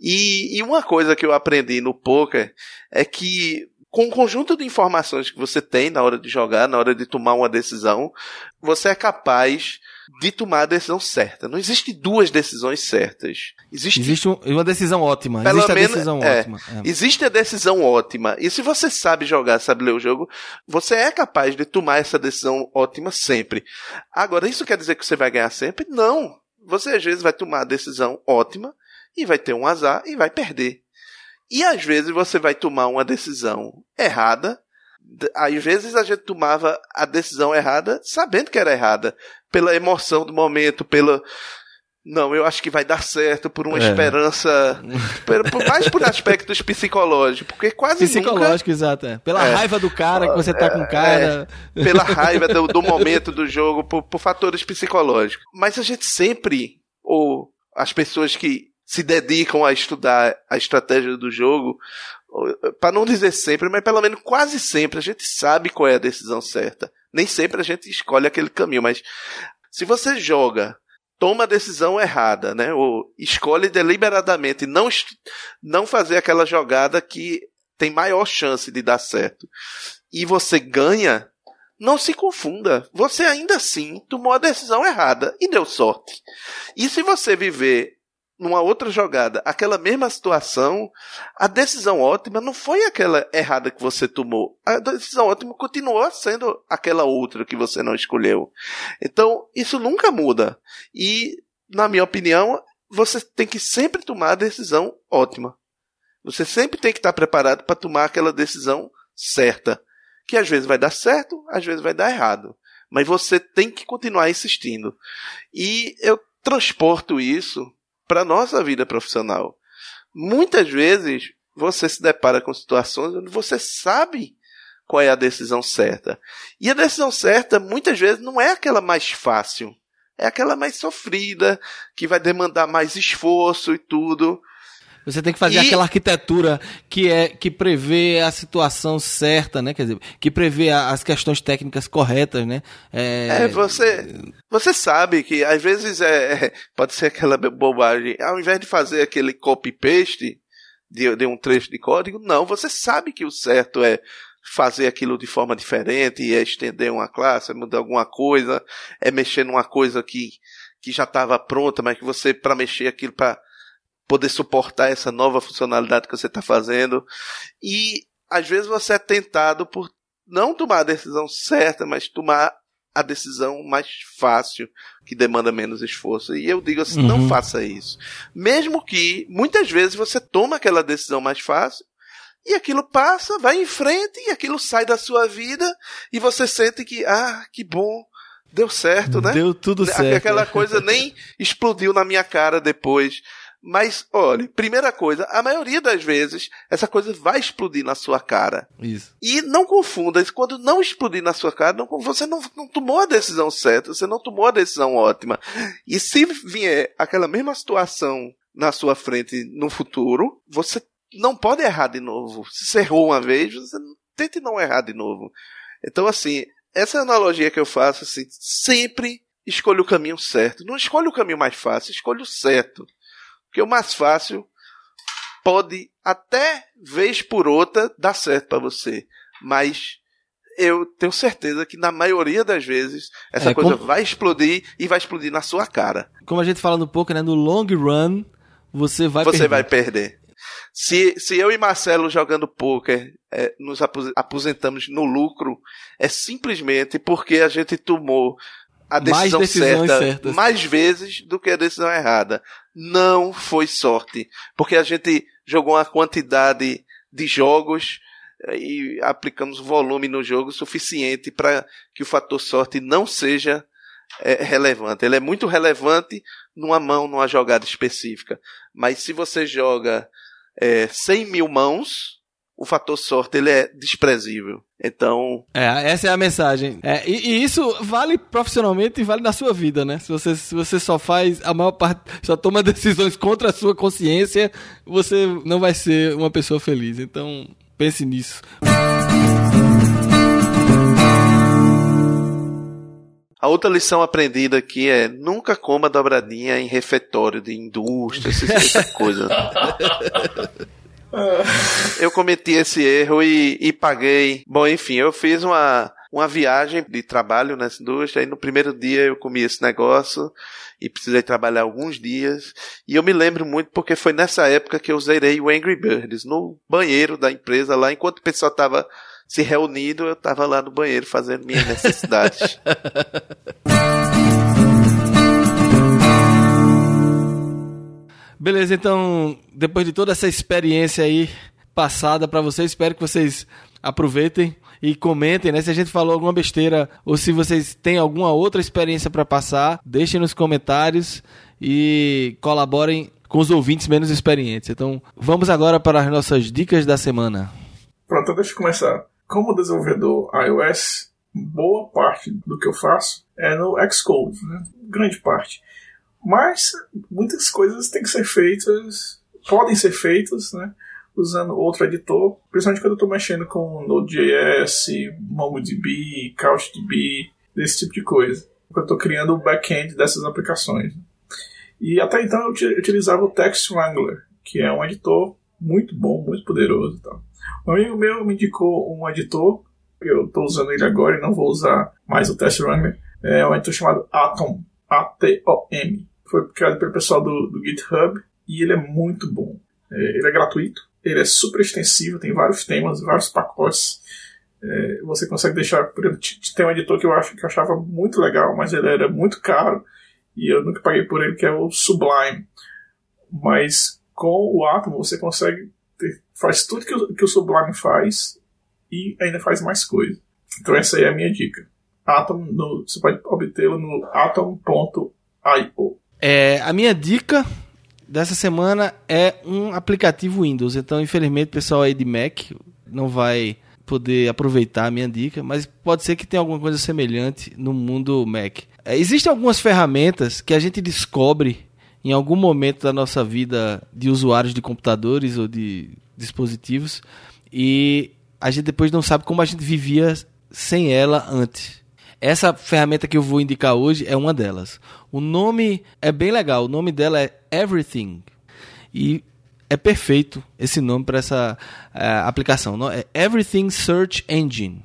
E, e uma coisa que eu aprendi no poker é que com o conjunto de informações que você tem na hora de jogar, na hora de tomar uma decisão, você é capaz de tomar a decisão certa. Não existe duas decisões certas. Existe, existe uma decisão ótima. Pelo existe menos, a decisão é, ótima. É. Existe a decisão ótima. E se você sabe jogar, sabe ler o jogo, você é capaz de tomar essa decisão ótima sempre. Agora, isso quer dizer que você vai ganhar sempre? Não. Você às vezes vai tomar a decisão ótima e vai ter um azar e vai perder. E às vezes você vai tomar uma decisão errada às vezes a gente tomava a decisão errada sabendo que era errada, pela emoção do momento, pela não, eu acho que vai dar certo por uma é. esperança, por, por, mais por aspectos psicológicos, porque quase Psicológico, nunca... exato. É. Pela é. raiva do cara que você tá com o cara. É. Pela raiva do, do momento do jogo, por, por fatores psicológicos. Mas a gente sempre, ou as pessoas que se dedicam a estudar a estratégia do jogo, para não dizer sempre, mas pelo menos quase sempre a gente sabe qual é a decisão certa. Nem sempre a gente escolhe aquele caminho, mas se você joga, toma a decisão errada, né? Ou escolhe deliberadamente não não fazer aquela jogada que tem maior chance de dar certo. E você ganha, não se confunda. Você ainda assim tomou a decisão errada e deu sorte. E se você viver numa outra jogada, aquela mesma situação, a decisão ótima não foi aquela errada que você tomou. A decisão ótima continuou sendo aquela outra que você não escolheu. Então, isso nunca muda. E, na minha opinião, você tem que sempre tomar a decisão ótima. Você sempre tem que estar preparado para tomar aquela decisão certa. Que às vezes vai dar certo, às vezes vai dar errado. Mas você tem que continuar insistindo. E eu transporto isso para nossa vida profissional. Muitas vezes você se depara com situações onde você sabe qual é a decisão certa. E a decisão certa, muitas vezes, não é aquela mais fácil. É aquela mais sofrida, que vai demandar mais esforço e tudo. Você tem que fazer e... aquela arquitetura que é que prevê a situação certa, né? Quer dizer, que prevê as questões técnicas corretas, né? É, é você você sabe que às vezes é, <laughs> pode ser aquela bobagem. Ao invés de fazer aquele copy paste de, de um trecho de código, não. Você sabe que o certo é fazer aquilo de forma diferente, é estender uma classe, é mudar alguma coisa, é mexer numa coisa que que já estava pronta, mas que você para mexer aquilo para poder suportar essa nova funcionalidade que você está fazendo. E às vezes você é tentado por não tomar a decisão certa, mas tomar a decisão mais fácil, que demanda menos esforço. E eu digo assim, uhum. não faça isso. Mesmo que muitas vezes você toma aquela decisão mais fácil e aquilo passa, vai em frente e aquilo sai da sua vida e você sente que, ah, que bom, deu certo, né? Deu tudo certo. Aquela coisa nem <laughs> explodiu na minha cara depois. Mas, olha, primeira coisa, a maioria das vezes essa coisa vai explodir na sua cara. Isso. E não confunda, quando não explodir na sua cara, não, você não, não tomou a decisão certa, você não tomou a decisão ótima. E se vier aquela mesma situação na sua frente no futuro, você não pode errar de novo. Se você errou uma vez, você tente não errar de novo. Então, assim, essa analogia que eu faço, assim, sempre escolha o caminho certo. Não escolha o caminho mais fácil, escolha o certo. Porque o mais fácil pode até vez por outra dar certo para você, mas eu tenho certeza que na maioria das vezes essa é, coisa como... vai explodir e vai explodir na sua cara. Como a gente fala no pouco, né, no long run você vai você perder. vai perder. Se, se eu e Marcelo jogando poker é, nos aposentamos no lucro, é simplesmente porque a gente tomou a decisão mais certa certas. mais vezes do que a decisão errada. Não foi sorte, porque a gente jogou uma quantidade de jogos eh, e aplicamos volume no jogo suficiente para que o fator sorte não seja é, relevante. Ele é muito relevante numa mão, numa jogada específica. Mas se você joga é, 100 mil mãos, o fator sorte ele é desprezível. Então. É, essa é a mensagem. É, e, e, isso vale profissionalmente e vale na sua vida, né? Se você, se você só faz a maior parte, só toma <laughs> decisões contra a sua consciência, você não vai ser uma pessoa feliz. Então, pense nisso. A outra lição aprendida aqui é nunca coma dobradinha em refeitório de indústria, essa coisa. <laughs> eu cometi esse erro e, e paguei. Bom, enfim, eu fiz uma, uma viagem de trabalho nessa indústria. E no primeiro dia eu comi esse negócio e precisei trabalhar alguns dias. E eu me lembro muito porque foi nessa época que eu zerei o Angry Birds no banheiro da empresa lá, enquanto o pessoal estava se reunindo, eu estava lá no banheiro fazendo minhas necessidades. <laughs> Beleza, então, depois de toda essa experiência aí passada para vocês, espero que vocês aproveitem e comentem, né? Se a gente falou alguma besteira ou se vocês têm alguma outra experiência para passar, deixem nos comentários e colaborem com os ouvintes menos experientes. Então, vamos agora para as nossas dicas da semana. Pronto, deixa eu começar. Como desenvolvedor iOS, boa parte do que eu faço é no Xcode, né? grande parte. Mas muitas coisas têm que ser feitas, podem ser feitas, né? Usando outro editor, principalmente quando eu estou mexendo com Node.js, MongoDB, CouchDB, desse tipo de coisa. Quando eu estou criando o back-end dessas aplicações. E até então eu utilizava o Text Wrangler, que é um editor muito bom, muito poderoso. Então. Um amigo meu me indicou um editor, eu estou usando ele agora e não vou usar mais o Text Wrangler, é um editor chamado Atom, A-T-O-M foi criado pelo pessoal do, do GitHub e ele é muito bom. É, ele é gratuito, ele é super extensivo, tem vários temas, vários pacotes. É, você consegue deixar, por exemplo, tem um editor que eu acho que eu achava muito legal, mas ele era muito caro e eu nunca paguei por ele, que é o Sublime. Mas com o Atom você consegue ter, faz tudo que o, que o Sublime faz e ainda faz mais coisa. Então essa aí é a minha dica. Atom, no, você pode obtê-lo no atom.io. É, a minha dica dessa semana é um aplicativo Windows. Então, infelizmente, o pessoal aí de Mac não vai poder aproveitar a minha dica, mas pode ser que tenha alguma coisa semelhante no mundo Mac. É, existem algumas ferramentas que a gente descobre em algum momento da nossa vida de usuários de computadores ou de dispositivos e a gente depois não sabe como a gente vivia sem ela antes. Essa ferramenta que eu vou indicar hoje é uma delas. O nome é bem legal, o nome dela é Everything. E é perfeito esse nome para essa uh, aplicação. É Everything Search Engine.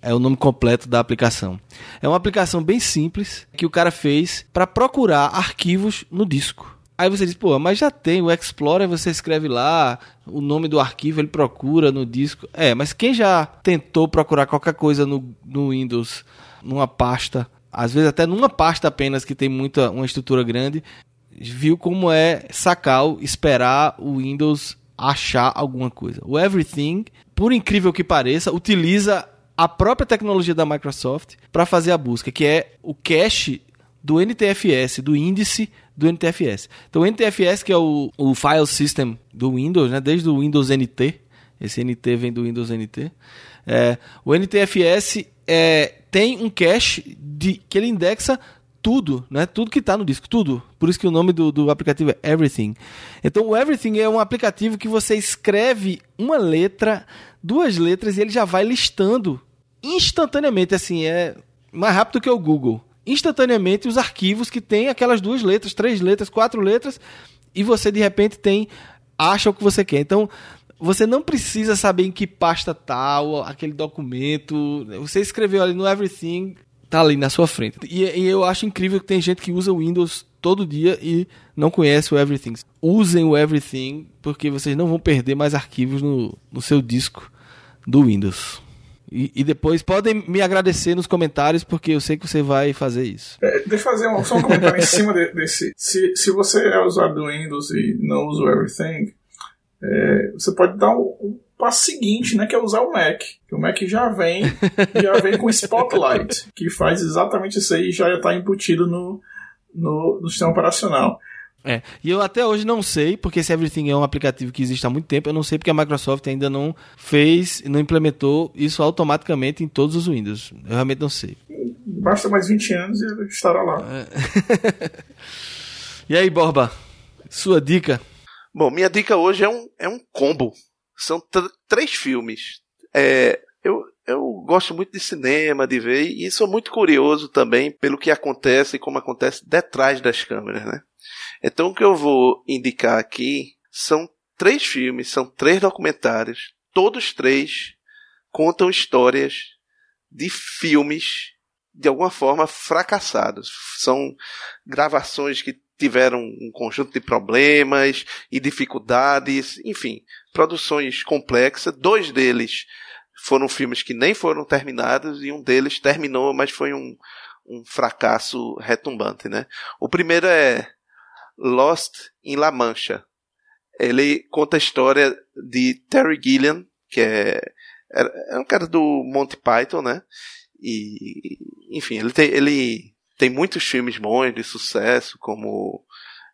É o nome completo da aplicação. É uma aplicação bem simples que o cara fez para procurar arquivos no disco. Aí você diz, pô, mas já tem o Explorer, você escreve lá o nome do arquivo, ele procura no disco. É, mas quem já tentou procurar qualquer coisa no, no Windows, numa pasta, às vezes até numa pasta apenas que tem muita uma estrutura grande, viu como é sacar, esperar o Windows achar alguma coisa. O Everything, por incrível que pareça, utiliza a própria tecnologia da Microsoft para fazer a busca, que é o cache do NTFS, do índice do NTFS. Então, o NTFS, que é o, o file system do Windows, né, desde o Windows NT, esse NT vem do Windows NT, é, o NTFS é, tem um cache de, que ele indexa tudo, né? Tudo que está no disco, tudo. Por isso que o nome do, do aplicativo é Everything. Então, o Everything é um aplicativo que você escreve uma letra, duas letras e ele já vai listando instantaneamente, assim, é mais rápido que o Google. Instantaneamente os arquivos que tem aquelas duas letras, três letras, quatro letras, e você de repente tem acha o que você quer. Então, você não precisa saber em que pasta tal, tá, aquele documento. Você escreveu ali no Everything, tá ali na sua frente. E, e, eu acho incrível que tem gente que usa o Windows todo dia e não conhece o Everything. Usem o Everything, porque vocês não vão perder mais arquivos no, no seu disco do Windows. E, e, depois podem me agradecer nos comentários, porque eu sei que você vai fazer isso. É, deixa eu fazer um, só um comentário em cima de, desse. Se, se você é usuário do Windows e não usa o Everything, é, você pode dar um, um passo seguinte, né, que é usar o Mac. O Mac já vem, <laughs> já vem com Spotlight, que faz exatamente isso aí e já está embutido no, no, no sistema operacional. É, e eu até hoje não sei, porque esse Everything é um aplicativo que existe há muito tempo, eu não sei porque a Microsoft ainda não fez, não implementou isso automaticamente em todos os Windows. Eu realmente não sei. Basta mais 20 anos e estará lá. É. <laughs> e aí, Borba, sua dica? Bom, minha dica hoje é um, é um combo. São três filmes. É, eu, eu gosto muito de cinema, de ver, e sou muito curioso também pelo que acontece e como acontece detrás das câmeras, né? Então o que eu vou indicar aqui são três filmes, são três documentários, todos três contam histórias de filmes de alguma forma fracassados. São gravações que tiveram um conjunto de problemas e dificuldades, enfim, produções complexas. Dois deles foram filmes que nem foram terminados e um deles terminou, mas foi um, um fracasso retumbante, né? O primeiro é Lost in La Mancha. Ele conta a história de Terry Gilliam, que é, é um cara do Monty Python, né? E, enfim, ele tem, ele tem muitos filmes bons de sucesso, como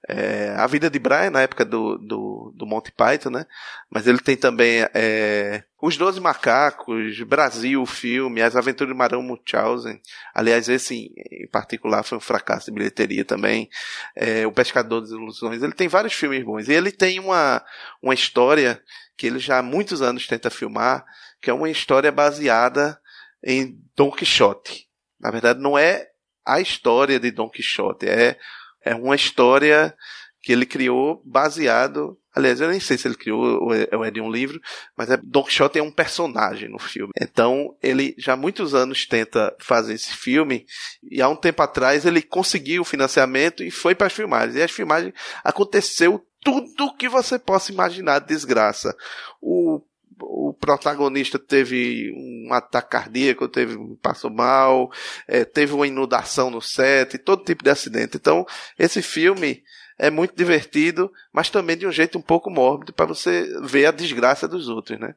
é, A Vida de Brian, na época do, do, do Monty Python, né? Mas ele tem também é, Os Doze Macacos, Brasil, o filme, As Aventuras de Marão Munchausen. Aliás, esse em particular foi um fracasso de bilheteria também. É, o Pescador das Ilusões. Ele tem vários filmes bons. E ele tem uma, uma história que ele já há muitos anos tenta filmar, que é uma história baseada em Don Quixote. Na verdade, não é a história de Don Quixote, é é uma história que ele criou baseado. Aliás, eu nem sei se ele criou ou é de um livro, mas é, Don Quixote é um personagem no filme. Então, ele já há muitos anos tenta fazer esse filme, e há um tempo atrás ele conseguiu o financiamento e foi para as filmagens. E as filmagens aconteceu tudo que você possa imaginar de desgraça. O o protagonista teve um ataque cardíaco, teve, passou mal, é, teve uma inundação no set, todo tipo de acidente. Então, esse filme é muito divertido, mas também de um jeito um pouco mórbido para você ver a desgraça dos outros, né?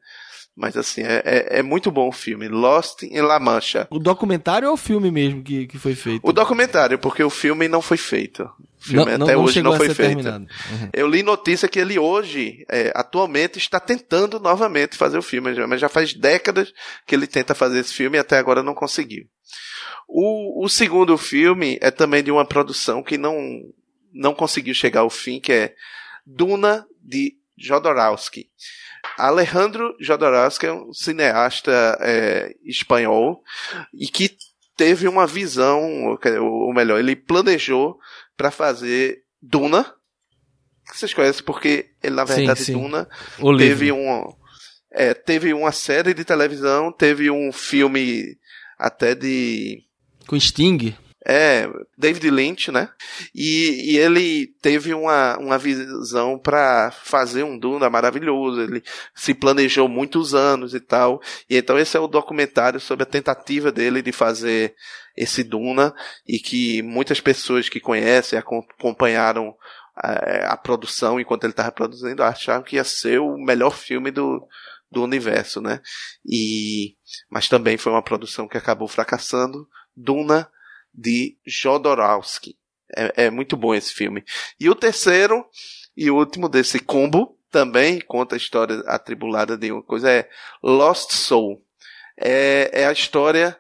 Mas assim, é, é, é, muito bom o filme. Lost em La Mancha. O documentário ou o filme mesmo que, que foi feito? O documentário, porque o filme não foi feito. O filme não, até não, hoje não foi feito. Uhum. Eu li notícia que ele hoje, é, atualmente, está tentando novamente fazer o filme, mas já faz décadas que ele tenta fazer esse filme e até agora não conseguiu. O, o segundo filme é também de uma produção que não, não conseguiu chegar ao fim, que é Duna de Jodorowsky. Alejandro Jodorowsky é um cineasta é, espanhol e que teve uma visão, ou melhor, ele planejou para fazer Duna, que vocês conhecem porque ele na verdade sim, sim. Duna o teve livro. um é, teve uma série de televisão, teve um filme até de com Sting é, David Lynch, né? E, e ele teve uma, uma visão para fazer um Duna maravilhoso. Ele se planejou muitos anos e tal. E então esse é o documentário sobre a tentativa dele de fazer esse Duna e que muitas pessoas que conhecem, acompanharam a, é, a produção enquanto ele estava produzindo, acharam que ia ser o melhor filme do, do universo, né? E, mas também foi uma produção que acabou fracassando. Duna de Jodorowsky. É, é muito bom esse filme. E o terceiro e último desse combo também conta a história atribulada de uma coisa é Lost Soul. É, é a história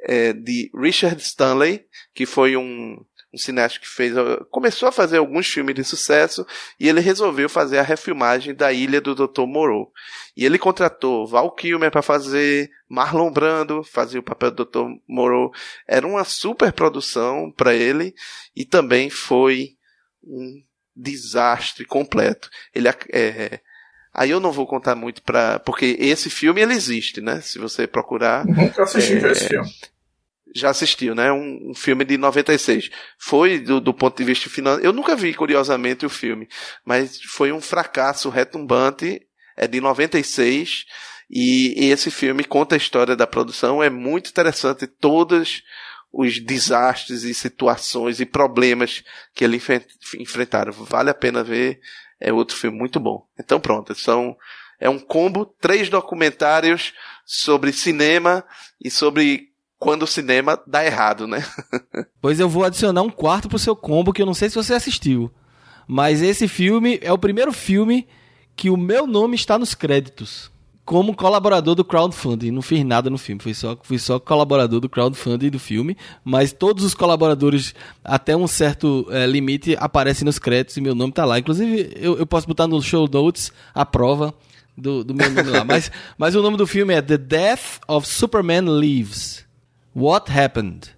é, de Richard Stanley, que foi um um cineasta que fez, começou a fazer alguns filmes de sucesso e ele resolveu fazer a refilmagem da Ilha do Dr. Moreau. E ele contratou Val Kilmer para fazer, Marlon Brando fazia o papel do Dr. Moreau. Era uma super produção para ele e também foi um desastre completo. Ele é, Aí eu não vou contar muito para porque esse filme ele existe, né? Se você procurar. Nunca assisti é, esse filme já assistiu, né? Um, um, filme de 96. Foi, do, do ponto de vista financeiro. Eu nunca vi, curiosamente, o filme, mas foi um fracasso retumbante. É de 96. E, e esse filme conta a história da produção. É muito interessante. Todos os desastres e situações e problemas que ele enfrentaram. Vale a pena ver. É outro filme muito bom. Então pronto, são é um combo, três documentários sobre cinema e sobre quando o cinema dá errado, né? <laughs> pois eu vou adicionar um quarto pro seu combo que eu não sei se você assistiu. Mas esse filme é o primeiro filme que o meu nome está nos créditos. Como colaborador do crowdfunding. Não fiz nada no filme, fui só, fui só colaborador do crowdfunding do filme. Mas todos os colaboradores, até um certo é, limite, aparecem nos créditos e meu nome está lá. Inclusive, eu, eu posso botar no show notes a prova do, do meu nome lá. <laughs> Mas, mas o nome do filme é The Death of Superman Lives. What Happened.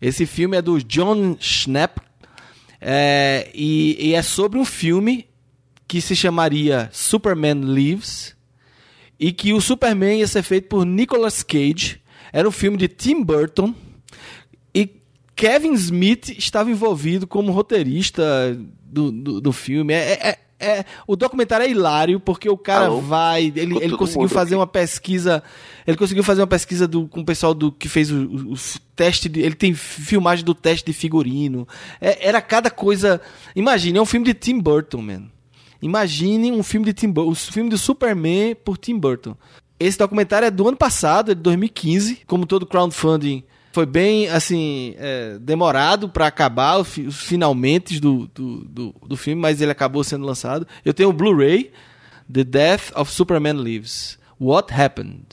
Esse filme é do John Schnapp é, e, e, é sobre um filme que se chamaria Superman Lives e que o Superman ia ser feito por Nicolas Cage. Era um filme de Tim Burton e Kevin Smith estava envolvido como roteirista do, do, do filme. É, é, é, o documentário é hilário porque o cara Alô? vai, ele, ele conseguiu fazer aqui. uma pesquisa, ele conseguiu fazer uma pesquisa do, com o pessoal do que fez o, o, o teste, de, ele tem filmagem do teste de figurino. É, era cada coisa. Imagine, é um filme de Tim Burton, man. Imagine um filme de Tim Burton, o filme do Superman por Tim Burton. Esse documentário é do ano passado, é de 2015, como todo crowdfunding foi bem, assim, é, demorado para acabar os, finalmente do, do, do, do, filme, mas ele acabou sendo lançado. Eu tenho o Blu-ray, The Death of Superman Lives. What Happened?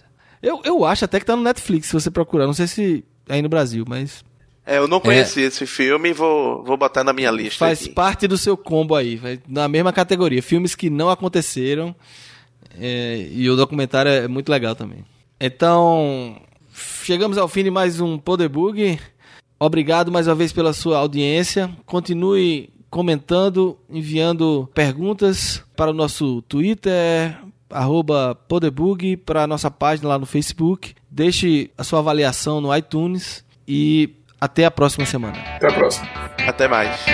Eu, eu acho até que tá no Netflix, se você procurar. Não sei se é aí no Brasil, mas... É, eu não conheci é, esse filme e vou, vou botar na minha lista. Faz aqui. parte do seu combo aí, na mesma categoria. Filmes que não aconteceram. É, e o documentário é muito legal também. Então, Chegamos ao fim de mais um poderbug. Obrigado mais uma vez pela sua audiência. Continue comentando, enviando perguntas para o nosso Twitter, @poderbug para a nossa página lá no Facebook. Deixe a sua avaliação no iTunes e até a próxima semana. Até a próxima. Até mais.